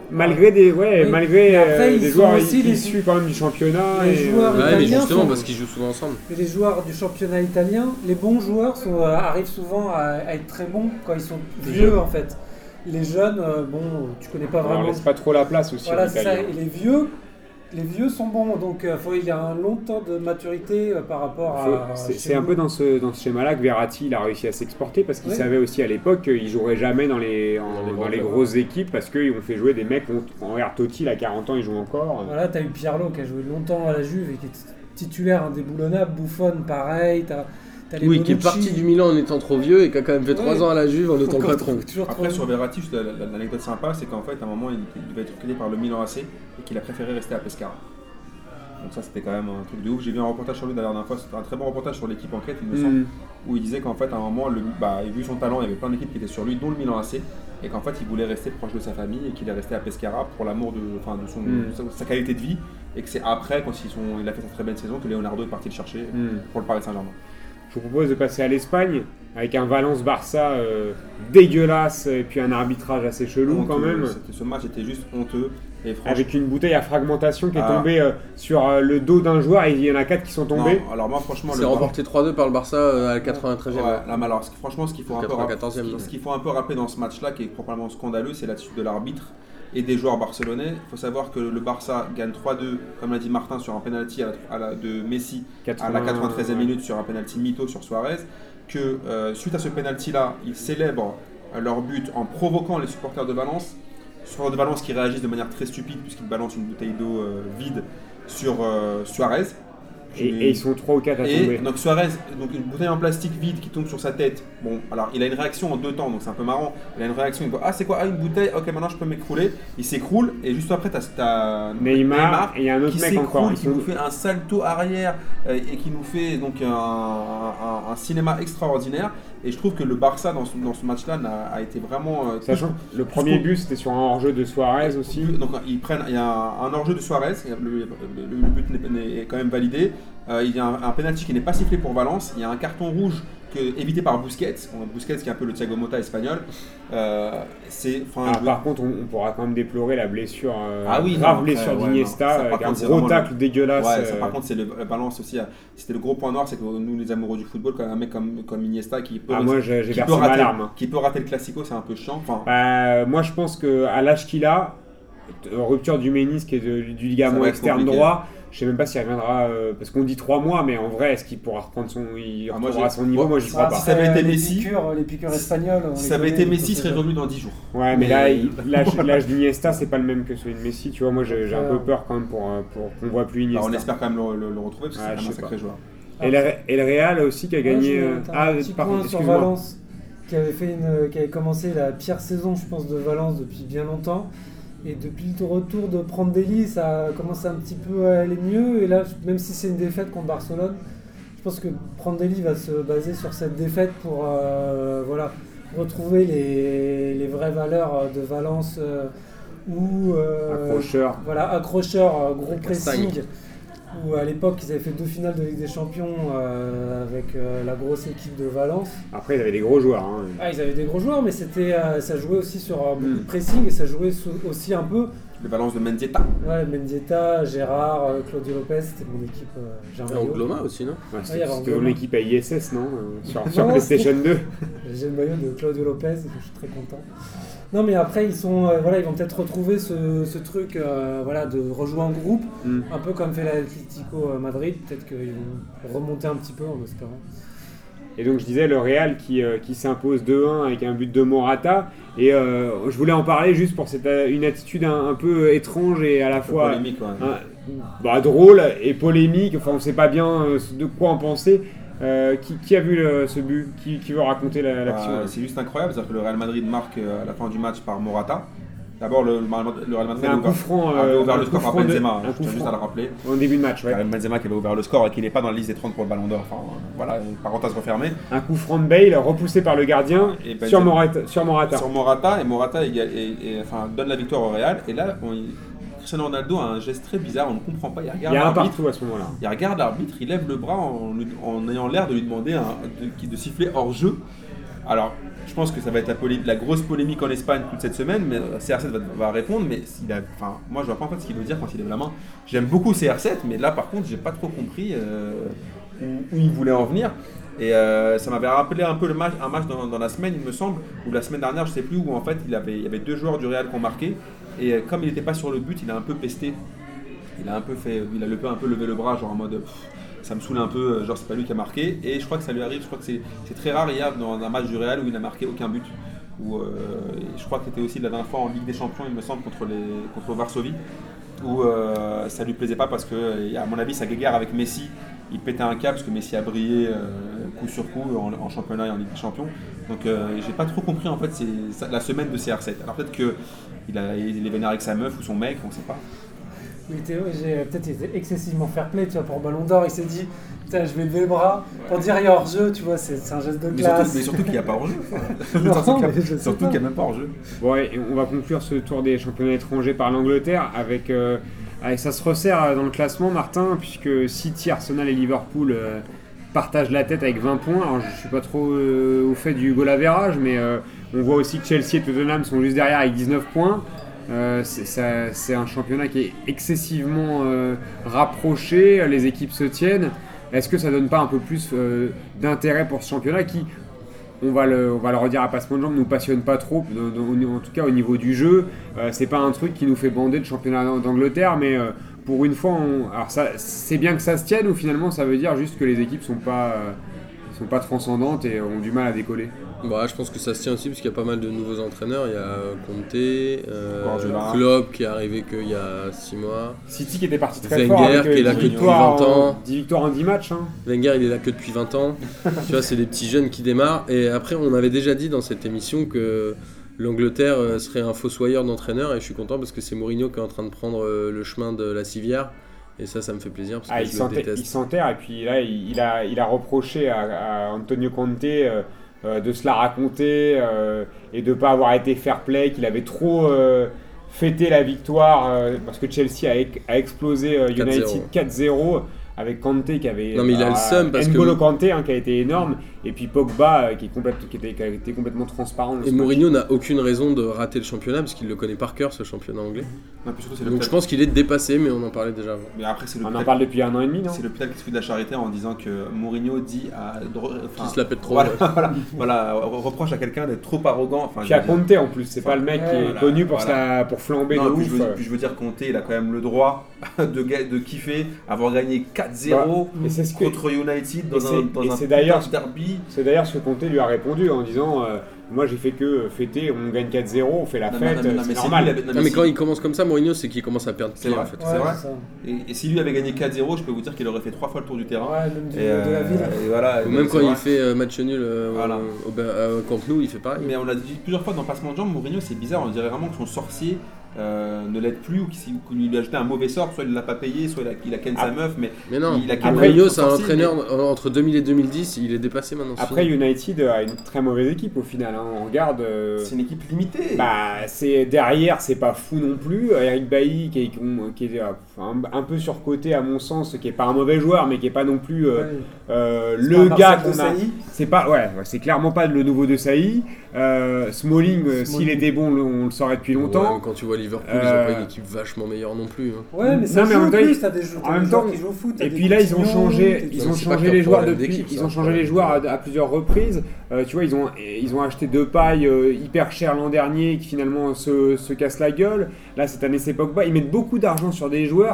Malgré des, ouais, Oui. malgré après, euh, ils des joueurs aussi les- issus quand même du championnat. les et, joueurs euh, Ouais, mais italiens justement, sont- parce qu'ils jouent souvent ensemble. Et les joueurs du championnat italien, les bons joueurs sont, euh, arrivent souvent à, à être très bons quand ils sont vieux en fait. Les jeunes, euh, bon, tu connais pas on leur vraiment. laisse pas trop la place aussi. Voilà, ça. Italiens. Et les vieux, les vieux sont bons, donc euh, faut, il y a un long temps de maturité euh, par rapport Faut- à. C'est un peu dans ce, dans ce schéma-là que Verratti il a réussi à s'exporter parce qu'il Oui. savait aussi à l'époque qu'il jouerait jamais dans les, en- Dans les dans grands les clubs. grosses équipes parce qu'ils ont fait jouer des mecs. On, en regarde Totti, il a 40 ans, il joue encore. Voilà, t'as eu Pirlo qui a joué longtemps à la Juve et qui est titulaire indéboulonnable, Buffon pareil, t'as Oui, qui est parti du Milan en étant trop vieux et qui a quand même fait 3 Ouais. ans à la Juve en étant Encore patron. Après, sur Verratti, l'anecdote sympa, c'est qu'en fait, à un moment, il, il devait être recruté par le Milan AC et qu'il a préféré rester à Pescara. Donc, ça, c'était quand même un truc de ouf. J'ai vu un reportage sur lui la dernière fois, c'était un très bon reportage sur l'équipe enquête, il me semble, Mm. où il disait qu'en fait, à un moment, le, bah, vu son talent, il y avait plein d'équipes qui étaient sur lui, dont le Milan AC, et qu'en fait, il voulait rester proche de sa famille et qu'il est resté à Pescara pour l'amour de, enfin, de, son, Mm. de sa, sa qualité de vie, et que c'est après, quand ils sont, il a fait sa très belle saison, que Leonardo est parti le chercher Mm. pour le Paris Saint-Germain. Je vous propose de passer à l'Espagne avec un Valence-Barça euh, dégueulasse et puis un arbitrage assez chelou quand même. Ce match était juste honteux. Et franchement, Avec une bouteille à fragmentation qui est Ah. tombée euh, sur euh, le dos d'un joueur et il y en a quatre qui sont tombés. Non, alors moi franchement C'est remporté 3-2 par le Barça euh, à la 93e. Ouais, là, mais alors, ce- franchement, ce qu'il faut, un peu, 94e, ce qui- non. ce qu'il faut un peu rappeler dans ce match-là, qui est probablement scandaleux, c'est l'attitude de l'arbitre et des joueurs barcelonais. Il faut savoir que le Barça gagne 3-2, comme l'a dit Martin, sur un penalty à la- à la- de Messi à la 93e minute sur un penalty mytho sur Suarez. Que euh, suite à ce penalty-là, ils célèbrent euh, leur but en provoquant les supporters de Valence. Supporters de Valence qui réagissent de manière très stupide puisqu'ils balancent une bouteille d'eau euh, vide sur euh, Suarez. Et, et ils sont trois ou quatre à Et tomber. donc Suarez, donc une bouteille en plastique vide qui tombe sur sa tête. Bon, alors il a une réaction en deux temps, donc c'est un peu marrant. Il a une réaction, il voit Ah, c'est quoi? Ah, une bouteille, ok, maintenant je peux m'écrouler. Il s'écroule, et juste après, t'as as Neymar, et y a un autre qui mec encore. qui sont- nous fait un salto arrière euh, et qui nous fait donc un, un- un cinéma extraordinaire. Et je trouve que le Barça dans ce, dans ce match-là a été vraiment. euh, Sachant que le premier but c'était sur un hors-jeu de Suarez aussi. donc ils prennent, il y a un, un hors-jeu de Suarez, le, le- le but est quand même validé. Euh, il y a un, un penalty qui n'est pas sifflé pour Valence. Il y a un carton rouge que, évité par Busquets. Busquets qui est un peu le Thiago Motta espagnol. Euh, c'est, enfin, Alors, je- par contre, on, on pourra quand même déplorer la blessure, euh, Ah oui, grave non, blessure ouais, d'Iniesta, avec un gros tacle le- dégueulasse. Ouais, ça, euh, par contre, c'est le Valence aussi. hein. C'était le gros point noir, c'est que nous, les amoureux du football, quand un mec comme, comme Iniesta qui peut, ah, moi j'ai j'ai qui, peut rater, hein. qui peut rater le classico, c'est un peu chiant. Enfin, Bah, moi je pense que à l'âge qu'il a, rupture du ménisque et de- du ligament externe compliqué. droit, je sais même pas s'il reviendra, euh, parce qu'on dit trois mois, mais en vrai, est-ce qu'il pourra reprendre son, il Ah, moi, son niveau? Moi, Moi j'y crois pas. si ça avait été les Messi- piqûres, les piqûres espagnoles. on si les ça avait été Messi, il serait revenu dans 10 jours. Ouais, mais Mais- là, il- l'âge d'Iniesta, c'est pas le même que celui de Messi, tu vois. Moi j'ai un peu peur quand même pour, euh, pour qu'on voit plus Bah, Iniesta. on espère quand même le, le- le retrouver parce que Ouais, c'est un sais sacré pas. joueur. Et le, et le Real aussi qui a gagné. euh, Ah, par contre, sur. Valence, qui avait, fait une, qui avait commencé la pire saison, je pense, de Valence depuis bien longtemps. Et depuis le retour de Prandelli, ça commence un petit peu à aller mieux. Et là, même si c'est une défaite contre Barcelone, je pense que Prandelli va se baser sur cette défaite pour euh, voilà, retrouver les, les vraies valeurs de Valence euh, où euh, Accrocheur. voilà, accrocheur, gros castagne. Où à l'époque ils avaient fait deux finales de Ligue des Champions euh, avec euh, la grosse équipe de Valence. Après, ils avaient des gros joueurs. hein. Ah, ils avaient des gros joueurs, mais c'était, euh, ça jouait aussi sur euh, beaucoup Mm. de pressing et ça jouait sous- aussi un peu. Le balance de Mendieta. Ouais, Mendieta, Gérard, euh, Claudio Lopez, c'était mon équipe. Euh, maillot. Angloma aussi, non? Ouais, C'était ton équipe à ISS, non? Euh, Sur, Non, sur PlayStation 2. J'ai le maillot de Claudio Lopez, et je suis très content. Non, mais après ils sont, euh, voilà, ils vont peut-être retrouver ce, ce truc, euh, voilà, de rejouer en groupe, Mm. un peu comme fait l'Atlético Madrid. Peut-être qu'ils vont remonter un petit peu en espérant. Et donc je disais le Real qui, euh, qui s'impose 2-1 avec un but de Morata. Et euh, je voulais en parler juste pour cette, une attitude un, un peu étrange et à la fois polémique, ouais. hein, bah, drôle et polémique. Enfin, on ne sait pas bien euh, de quoi en penser. Euh, qui, qui a vu le- ce but qui, qui veut raconter la- l'action Bah, c'est juste incroyable, c'est-à-dire que le Real Madrid marque euh, à la fin du match par Morata. D'abord, le, le Real Madrid un ouvert, franc, avait euh, ouvert un le score par Benzema. un je tiens juste à le rappeler. Au début de match, ouais. Benzema qui avait ouvert le score et qui n'est pas dans la liste des 30 pour le Ballon d'Or. Enfin, voilà, parenthèse refermée. Un coup franc de Bale repoussé par le gardien Et Benzema- sur Morata. Sur Morata. Sur Morata, et Morata égal- et- et- enfin, donne la victoire au Real. Et là, on- Cristiano Ronaldo a un geste très bizarre, on ne comprend pas. Il Il regarde y a un l'arbitre, partout à ce moment-là. il regarde l'arbitre, il lève le bras en, ayant l'air de lui demander un- de, de siffler hors jeu. Alors, je pense que ça va être la, grosse polémique en Espagne toute cette semaine, mais euh, CR7 va, va répondre. Mais il a, enfin, moi, je vois pas en fait ce qu'il veut dire quand il lève la main. J'aime beaucoup CR7, mais là, par contre, j'ai pas trop compris euh, où, où il voulait en venir. Et euh, ça m'avait rappelé un peu le match, un match dans, dans la semaine, il me semble, ou la semaine dernière, je sais plus, où en fait il, avait, il y avait deux joueurs du Real qui ont marqué. Et euh, comme il n'était pas sur le but, il a un peu pesté. Il a un peu fait, il a le peu un peu levé le bras, genre en mode ça me saoule un peu, euh, genre c'est pas lui qui a marqué. Et je crois que ça lui arrive, je crois que c'est très rare hier dans un match du Real où il n'a marqué aucun but. Où, euh, je crois que c'était aussi la dernière fois en Ligue des Champions, il me semble, contre, contre Varsovie, où euh, ça lui plaisait pas parce que, à mon avis, sa guéguerre avec Messi, il pétait un cap parce que Messi a brillé coup sur coup en, en championnat et en Ligue des Champions. Donc j'ai pas trop compris en fait la semaine de CR7. Alors peut-être que il, a, il est vénère avec sa meuf ou son mec, on sait pas. Était, ouais, j'ai- peut-être il était excessivement fair play, tu vois, pour Ballon d'Or, il s'est dit, putain, je vais lever le bras pour dire il y a hors-jeu, tu vois, c'est un geste de Mais surtout, classe. mais surtout qu'il n'y a pas hors-jeu. Surtout qu'il surtout n'y a même pas hors-jeu. Bon, et on va conclure ce tour des championnats étrangers par l'Angleterre avec, euh, avec- ça se resserre dans le classement, Martin, puisque City, Arsenal et Liverpool euh, partagent la tête avec 20 points. Alors, je suis pas trop euh, au fait du goal average, mais euh, on voit aussi que Chelsea et Tottenham sont juste derrière avec 19 points. Euh, c'est un championnat qui est excessivement euh, rapproché, les équipes se tiennent. Est-ce que ça donne pas un peu plus euh, d'intérêt pour ce championnat qui, on va le, redire à passement de jambes, nous passionne pas trop, en tout cas au niveau du jeu. C'est pas un truc qui nous fait bander le championnat d'Ang- d'Angleterre, mais pour une fois, c'est bien que ça se tienne ou finalement ça veut dire juste que les équipes sont pas, sont pas transcendantes et ont du mal à décoller. Bah, je pense que ça se tient aussi parce qu'il y a pas mal de nouveaux entraîneurs. Il y a Conte, euh, Guardiola. Klopp qui est arrivé qu'il y a 6 mois. City qui était parti très Wenger, fort avec qui est là 10 que depuis victoires, 20 en, ans. 10 victoires en 10 matchs. hein. Wenger, il est là que depuis 20 ans. tu vois, c'est des petits jeunes qui démarrent. Et après, on avait déjà dit dans cette émission que l'Angleterre euh, serait un fossoyeur d'entraîneur. Et je suis content parce que c'est Mourinho qui est en train de prendre euh, le chemin de la civière. Et ça, ça me fait plaisir parce Ah, que il je le s'enterre- il déteste. s'enterre et puis là il, il a, il a reproché à, à Antonio Conte euh, euh, de se la raconter euh, et de ne pas avoir été fair play, qu'il avait trop fêté la victoire parce que Chelsea a, explosé United 4-0 avec Conte qui avait Non, mais il a le seum parce que- N'Golo Kante hein, qui a été énorme et puis Pogba euh, qui, est complète- qui, était, qui a été complètement transparent. Et. Mourinho n'a aucune raison de rater le championnat parce qu'il le connaît par cœur, ce championnat anglais. Non, puis surtout, c'est le Donc je pense qu'il est dépassé, mais on en parlait déjà avant. Mais après, c'est le On en parle depuis un an et demi, non C'est l'hôpital qui se fait de la charité en disant que Mourinho dit à. enfin, Qui se la pète trop. Voilà, ouais. voilà, voilà, re- reproche à quelqu'un d'être trop arrogant. Enfin, Puis à Conte en plus, c'est pas le mec qui est Voilà, connu pour, voilà. sa- pour flamber Non, de puis, ouf. je veux, euh. puis je veux dire, Conte, il a quand même le droit de, de kiffer, avoir gagné 4-0 Bah, contre United dans un, dans et un c'est C'est d'ailleurs ce que Conte lui a répondu en disant euh, Moi j'ai fait que fêter, on gagne 4-0, on fait la Non, fête, non, c'est normal. lui non, mais quand il commence comme ça, Mourinho, c'est qu'il commence à perdre C'est pied vrai. en fait. Ouais, c'est vrai. ça. Et, et si lui avait gagné 4-0, je peux vous dire qu'il aurait fait trois fois le tour du terrain. Ouais, même du- Et, de la euh, ville. et voilà, Ou même c'est quand vrai. il fait euh, match nul euh, Voilà. au, au, au Camp Nou, il fait pareil. Mais on l'a dit plusieurs fois dans Passement de Jambes, Mourinho c'est bizarre, on dirait vraiment que son sorcier euh, ne l'aide plus ou qu'il qu'il lui a jeté un mauvais sort, soit il l'a pas payé, soit il a, il a ken sa Ah. meuf, mais Mais non, il a Après, Mourinho, c'est un entraîneur en- entre 2000 et 2010, il est dépassé maintenant. Après, fini. United a une très mauvaise équipe au final. hein. On regarde. euh, c'est une équipe limitée. bah, c'est derrière, c'est pas fou non plus. Eric Bailly qui est, qui est, un, un peu surcoté à mon sens, qui est pas un mauvais joueur, mais qui est pas non plus euh, euh, le gars qu'on a. C'est pas, ouais, c'est clairement pas le nouveau de Saï. Euh, Smalling, s'il était bon, le- on le saurait depuis longtemps. quand tu vois Liverpool, ils ont pas une équipe vachement meilleure non plus. hein. Ouais, mais ça Non, mais en même temps, plus, des en des même joueurs temps- qui jouent au foot. Et puis là, ils ont changé, ils ont changé les joueurs depuis, ils ont changé les joueurs à, plusieurs reprises. Tu vois, ils ont, ils ont acheté deux pailles hyper chères l'an dernier qui finalement se, se cassent la gueule. Là, cette année, c'est Pogba. Ils mettent beaucoup d'argent sur des joueurs.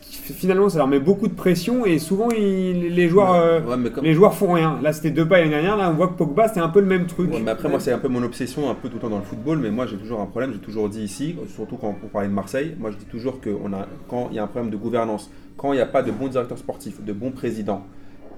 Qui, finalement, ça leur met beaucoup de pression et souvent, les joueurs, euh, Ouais, mais comme- les joueurs font rien. Là, c'était deux pailles l'année dernière. Là, on voit que Pogba, c'est un peu le même truc. Ouais, mais après, moi, c'est un peu mon obsession, un peu tout le temps dans le football, mais moi, j'ai toujours un problème, j'ai toujours dit ici, surtout quand on parlait de Marseille, moi, je dis toujours que on a, quand il y a un problème de gouvernance, quand il n'y a pas de bon directeur sportif, de bon président,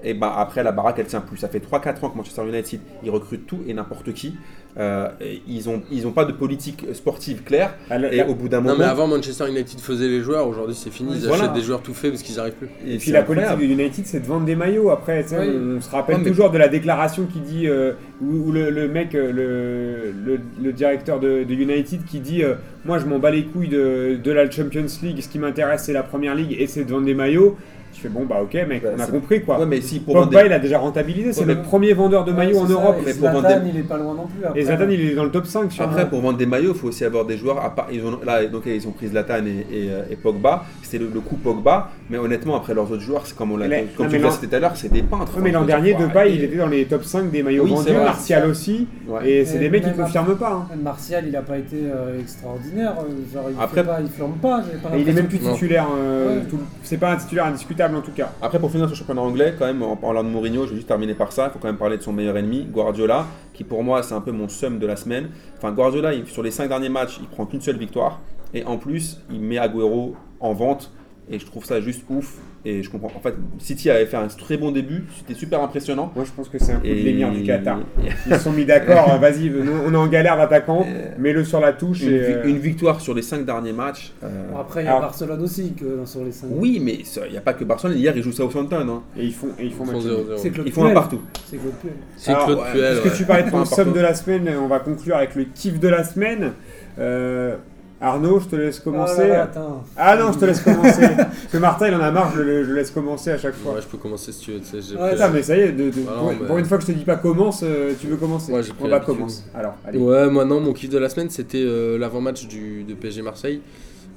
et ben après la baraque elle tient plus. Ça fait 3-4 ans que Manchester United ils recrutent tout et n'importe qui. Euh, ils ont ils ont pas de politique sportive claire Ah, et au bout d'un Non, moment. mais avant Manchester United faisait les joueurs, aujourd'hui c'est fini, ils Voilà. achètent des joueurs tout faits parce qu'ils arrivent plus. et Et puis la politique de United, c'est de vendre des maillots. Après, Oui. on, on se rappelle mais- toujours de la déclaration qui dit, euh, où, où le, le mec, euh, le, le, le directeur de, de United, qui dit euh, Moi, je m'en bats les couilles de, de la Champions League. Ce qui m'intéresse, c'est la première ligue et c'est de vendre des maillots. Fais Bon, bah ok, mec, Bah, on a compris quoi. Ouais, mais si pour Pogba, des- il a déjà rentabilisé. C'est Ouais, le premier vendeur de maillots en ça, Europe. et mais pour vendre Zlatan, des- il est pas loin non plus. Et. Zlatan, il est dans le top 5 sur Après, pour vendre des maillots, il faut aussi avoir des joueurs. À part, ils ont, là, donc, ils ont pris Zlatan et, et, euh, et Pogba. C'était le, le coup Pogba. Mais honnêtement, après leurs autres joueurs, c'est comme, on l'a, Mais- comme non, tu l'as l'an- cité tout à l'heure, c'est des peintres. Ouais, mais l'an Enfin, dernier, Depay, il était dans les top 5 des maillots Oui, c'est vendus. Martial aussi. Et c'est des mecs qui confirment pas. hein. Martial, il a pas été euh, extraordinaire. euh, Genre, il, Après- fait pas, il flambe pas. il est même plus titulaire. C'est pas un titulaire indiscutable en tout cas. Après, pour finir sur le championnat anglais, quand même, en parlant de Mourinho, je vais juste terminer par ça. Il faut quand même parler de son meilleur ennemi, Guardiola, qui pour moi, c'est un peu mon seum de la semaine. Enfin, Guardiola, sur les 5 derniers matchs, il prend qu'une seule victoire. Et en plus, il met Agüero en vente. Et je trouve ça juste ouf. Et je comprends. En fait, City avait fait un très bon début. C'était super impressionnant. Moi je pense que c'est un coup de Et- l'émir du Qatar. Ils se sont mis d'accord, euh, vas-y, on est en galère d'attaquant, mets-le sur la touche. Une, et, vi- euh, une victoire sur les 5 derniers matchs. euh, après, il y a Alors- Barcelone aussi que, sur les 5. Oui, mais il n'y a pas que Barcelone. Hier, ils jouent Southampton. Hein. et ils font, et ils font Ils match font nul. 0-0. C'est Claude Ils font un partout. C'est Claude Puel. C'est Alors, Claude ouais, Puel. Puisque ouais. tu parlais de ton somme de la semaine, on va conclure avec le kiff de la semaine. Euh, Arnaud, je te laisse commencer. Ah, là, là, attends. Ah non, je te laisse commencer. Parce que Martin, il en a marre, je le, je laisse commencer à chaque fois. Ouais, je peux commencer si tu veux. tu sais, Ouais, mais ça y est, de- de- Ah pour, non, mais- pour une fois que je te dis pas commence, euh, tu veux commencer. Ouais, j'ai pris on va commencer. Alors, allez. Ouais, moi non, mon kiff de la semaine c'était euh, l'avant-match du, de PSG Marseille.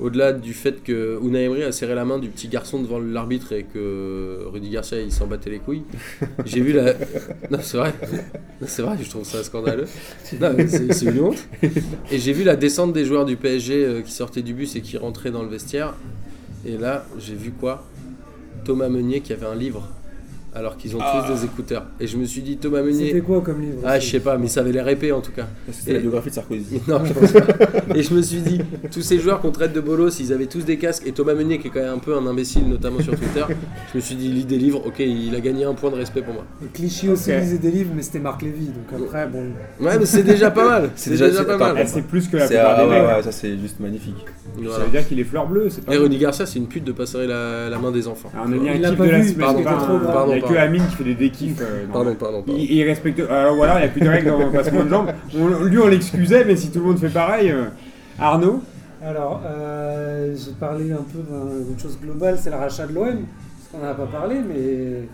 Au-delà du fait que Unai Emery a serré la main du petit garçon devant l'arbitre et que Rudy Garcia il s'en battait les couilles, j'ai vu la. Non, c'est vrai, Non, c'est vrai, je trouve ça scandaleux. Non, mais c'est c'est une honte. Et j'ai vu la descente des joueurs du PSG euh, qui sortaient du bus et qui rentraient dans le vestiaire. Et là, j'ai vu quoi? Thomas Meunier qui avait un livre alors qu'ils ont Ah. tous des écouteurs. Et je me suis dit, Thomas Meunier. C'était quoi comme livre Ah, je sais pas, mais ça avait l'air épais en tout cas. C'était la biographie de Sarkozy. Non, je pense pas. Et je me suis dit, tous ces joueurs qu'on traite de bolos, ils avaient tous des casques. Et Thomas Meunier, qui est quand même un peu un imbécile, notamment sur Twitter, je me suis dit, il lit des livres, ok, il a gagné un point de respect pour moi. Et Clichy aussi Ok. lisait des livres, mais c'était Marc Lévy. Donc après, bon. Ouais, mais c'est déjà pas mal. C'est déjà, déjà- pas mal. C'est plus que la plupart ah des ouais, ça c'est juste magnifique. Voilà. Ça veut dire qu'il est fleur bleue, c'est pas Et. Rudy Garcia, c'est une pute de passer la, la main des enfants. On a mis un kiff pas de la vu, semaine. pardon, pas pardon, un- pardon, Il n'y a que. Amine qui fait des dékiffs. euh, dans- Pardon, pardon, pardon. Il, il respecte. Alors voilà, il n'y a plus de règles dans le passement de jambes. On- lui, on l'excusait, mais si tout le monde fait pareil. euh, Arnaud Alors, euh, j'ai parlé un peu d'un- d'une chose globale, c'est le rachat de l'OM. Parce qu'on n'en a pas parlé, mais.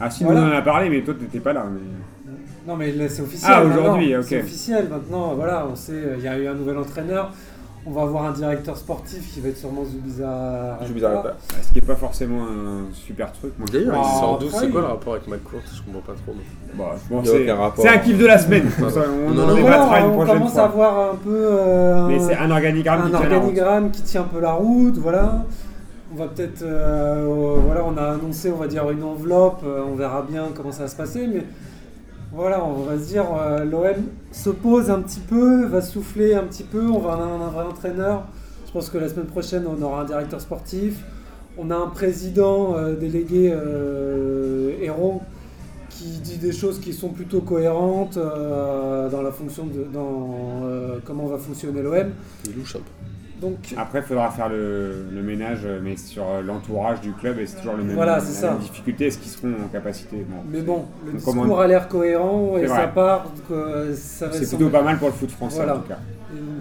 Ah, si, Voilà. nous on en a parlé, mais toi, t'étais pas là. mais- Non, mais là, c'est officiel. Ah, aujourd'hui, ok. C'est officiel maintenant. Voilà, on sait, il y a eu un nouvel entraîneur. On va avoir un directeur sportif qui va être sûrement Zubiza. Zubiza Ce qui est pas forcément un super truc. Moi, je D'ailleurs, il sort d'où C'est quoi le rapport avec McCourt Je comprends pas trop. Bah, c'est aucun rapport. c'est un kiff de la semaine. On Non, en non, débattra Voilà, une on prochaine commence fois. à voir un peu euh, Mais c'est un organigramme un qui tient la route. organigramme qui tient un peu la route, voilà. On va peut-être, euh, voilà, on a annoncé, on va dire une enveloppe, euh, on verra bien comment ça va se passer, mais voilà, on va se dire, euh, l'OM se pose un petit peu, va souffler un petit peu, on va avoir un, entraîneur. Je pense que la semaine prochaine, on aura un directeur sportif, on a un président euh, délégué euh, héros qui dit des choses qui sont plutôt cohérentes euh, dans la fonction de dans comment va fonctionner l'OM. Il louche un peu. Donc Après, il faudra faire le, le ménage, mais sur euh, l'entourage du club, et c'est toujours le même, Voilà, c'est ça. même difficulté. Est-ce qu'ils seront en capacité Bon, Mais bon, le discours a l'air cohérent et ça part que ça va C'est plutôt pas mal pour le foot français Voilà. en tout cas.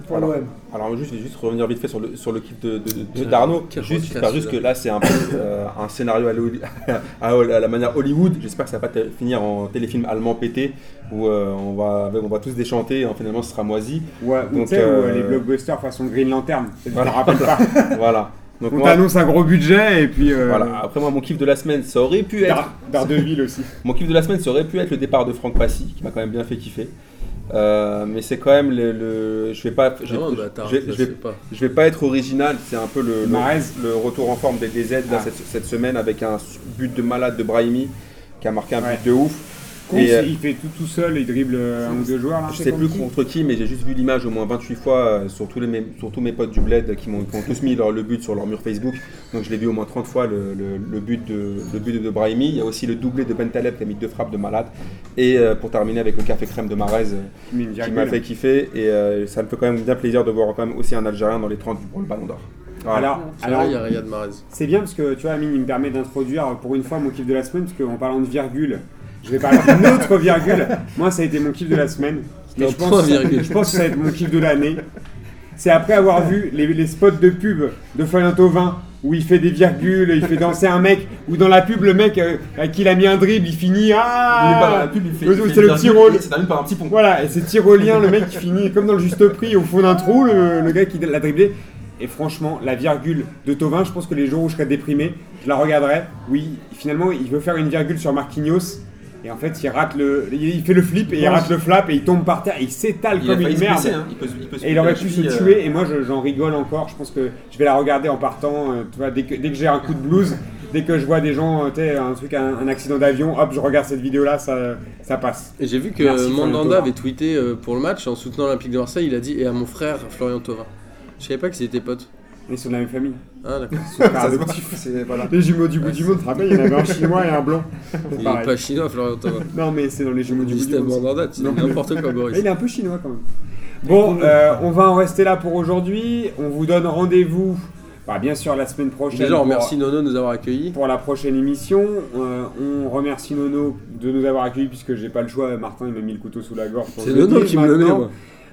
Pour Alors, l'OM. Alors juste, je vais juste revenir vite fait sur le, sur le kiff de, de- de- Quel- d'Arnaud. Juste, juste que là c'est un peu euh, un scénario à, l'Holly- à- à la manière Hollywood. J'espère que ça va pas finir en téléfilm allemand pété où euh, on, va, on va tous déchanter et finalement ce sera moisi. Ouais, ou Donc, tu sais, ou, euh, euh, les blockbusters façon Green Lantern. Te Voilà. rappelles pas voilà. Donc On moi, t'annonce un gros budget et puis. euh, voilà. Après moi mon kiff de la semaine ça aurait pu être Dar- Daredevil aussi. Mon kiff de la semaine, ça aurait pu être le départ de Franck Passy, qui m'a quand même bien fait kiffer. Euh, mais c'est quand même le, le- je vais pas, je, Non, je- bah, attends, je vais- je pas. je vais pas être original. C'est un peu le, le, retour en forme des DZ là, Ah. cette, cette semaine avec un but de malade de Brahimi qui a marqué un Ouais. but de ouf. Et, euh, il fait tout tout seul, il dribble euh, un ou deux joueurs là. Je sais plus contre qui, mais j'ai juste vu l'image au moins 28 fois euh, sur, tous les, mes- sur tous mes potes du bled qui, ont tous mis leur, le but sur leur mur Facebook. Donc je l'ai vu au moins 30 fois le, le- le but, de, le but de Brahimi. Il y a aussi le doublé de Bentaleb qui a mis deux frappes de malade. Et euh, pour terminer avec le café crème de Marez qui m'a fait kiffer. Et euh, ça me fait quand même bien plaisir de voir quand même aussi un Algérien dans les 30 pour le ballon d'or. Voilà. Alors, C'est alors vrai, il y a Riyad Mahrez. c'est bien parce que tu vois, Amine, il me permet d'introduire pour une fois mon kiff de la semaine, parce qu'en parlant de virgule, je vais parler d'une autre virgule. Moi, ça a été mon kiff de la semaine. Je pense, je pense que ça va être mon kiff de l'année. C'est après avoir vu les, les spots de pub de Florian Thauvin où il fait des virgules, il fait danser un mec, ou dans la pub, le mec euh, à qui il a mis un dribble, il finit Ah C'est le petit rôle. C'est terminé par un petit pont. Voilà, et c'est tyrolien, le mec qui finit comme dans le juste prix au fond d'un trou, le, le gars qui l'a dribblé. Et franchement, la virgule de Tovin, je pense que les jours où je serais déprimé, je la regarderais. Oui, finalement, il veut faire une virgule sur Marquinhos. Et en fait, il rate le, il fait le flip et il rate le flap et il tombe par terre et il s'étale comme une merde. blesser, hein. Il peut, il peut se- Et il aurait pu se subi, euh, tuer et moi je- j'en rigole encore. Je pense que je vais la regarder en partant. euh, tu vois, dès que, dès que j'ai un coup de blues, dès que je vois des gens, euh, tu sais, un truc, un, un accident d'avion, hop, je regarde cette vidéo là, ça, ça passe. Et j'ai vu que Merci, Mandanda avait tweeté pour le match en soutenant l'Olympique de Marseille. Il a dit et à mon frère Florian Thauvin. Je savais pas qu'ils étaient potes. Ils sont de la même famille. Ah d'accord. C'est- voilà. Les jumeaux du bout du monde, tu te rappelles, il y en avait un chinois et un blanc. Il est Pareil. pas chinois Florian Thauvin. Non, mais c'est dans les jumeaux du bout du monde. Mandanda, tu dis Non. n'importe quoi Mais Boris. il est un peu chinois quand même. Bon, euh, on va en rester là pour aujourd'hui. On vous donne rendez-vous, bah, bien sûr, la semaine prochaine. Déjà on pour- remercie Nono de nous avoir accueillis. pour la prochaine émission. Euh, on remercie Nono de nous avoir accueillis puisque j'ai pas le choix. Martin il m'a mis le couteau sous la gorge. pour C'est le Nono dire qui me le met maintenant. moi.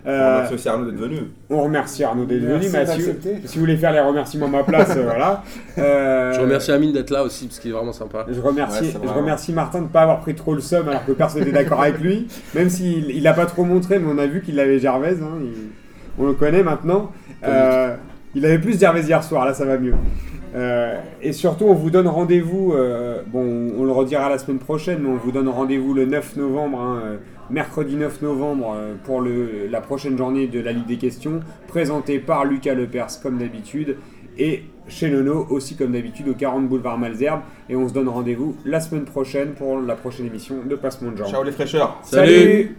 Euh, Merci aussi Arnaud d'être venu. on remercie Arnaud d'être venu. Mais si, vous voulez faire les remerciements à ma place, euh, voilà. Euh, Je remercie Amine d'être là aussi parce qu'il est vraiment sympa. Je remercie, Ouais, je remercie Martin de ne pas avoir pris trop le seum alors que personne n'était d'accord avec lui. Même s'il il a pas trop montré, mais on a vu qu'il avait Gervais. hein, il- on le connaît maintenant. Euh, il avait plus Gervais hier soir, là ça va mieux. Euh, et surtout, on vous donne rendez-vous. euh, bon, on le redira la semaine prochaine, mais on vous donne rendez-vous le 9 novembre, hein, euh, mercredi 9 novembre, euh, pour le, la prochaine journée de la Ligue des questions, présentée par Lucas Lepers comme d'habitude. Et chez Nono aussi comme d'habitude au 40 boulevard Malzerbe et on se donne rendez-vous la semaine prochaine pour la prochaine émission de Passement de Genre. Ciao les fraîcheurs. Salut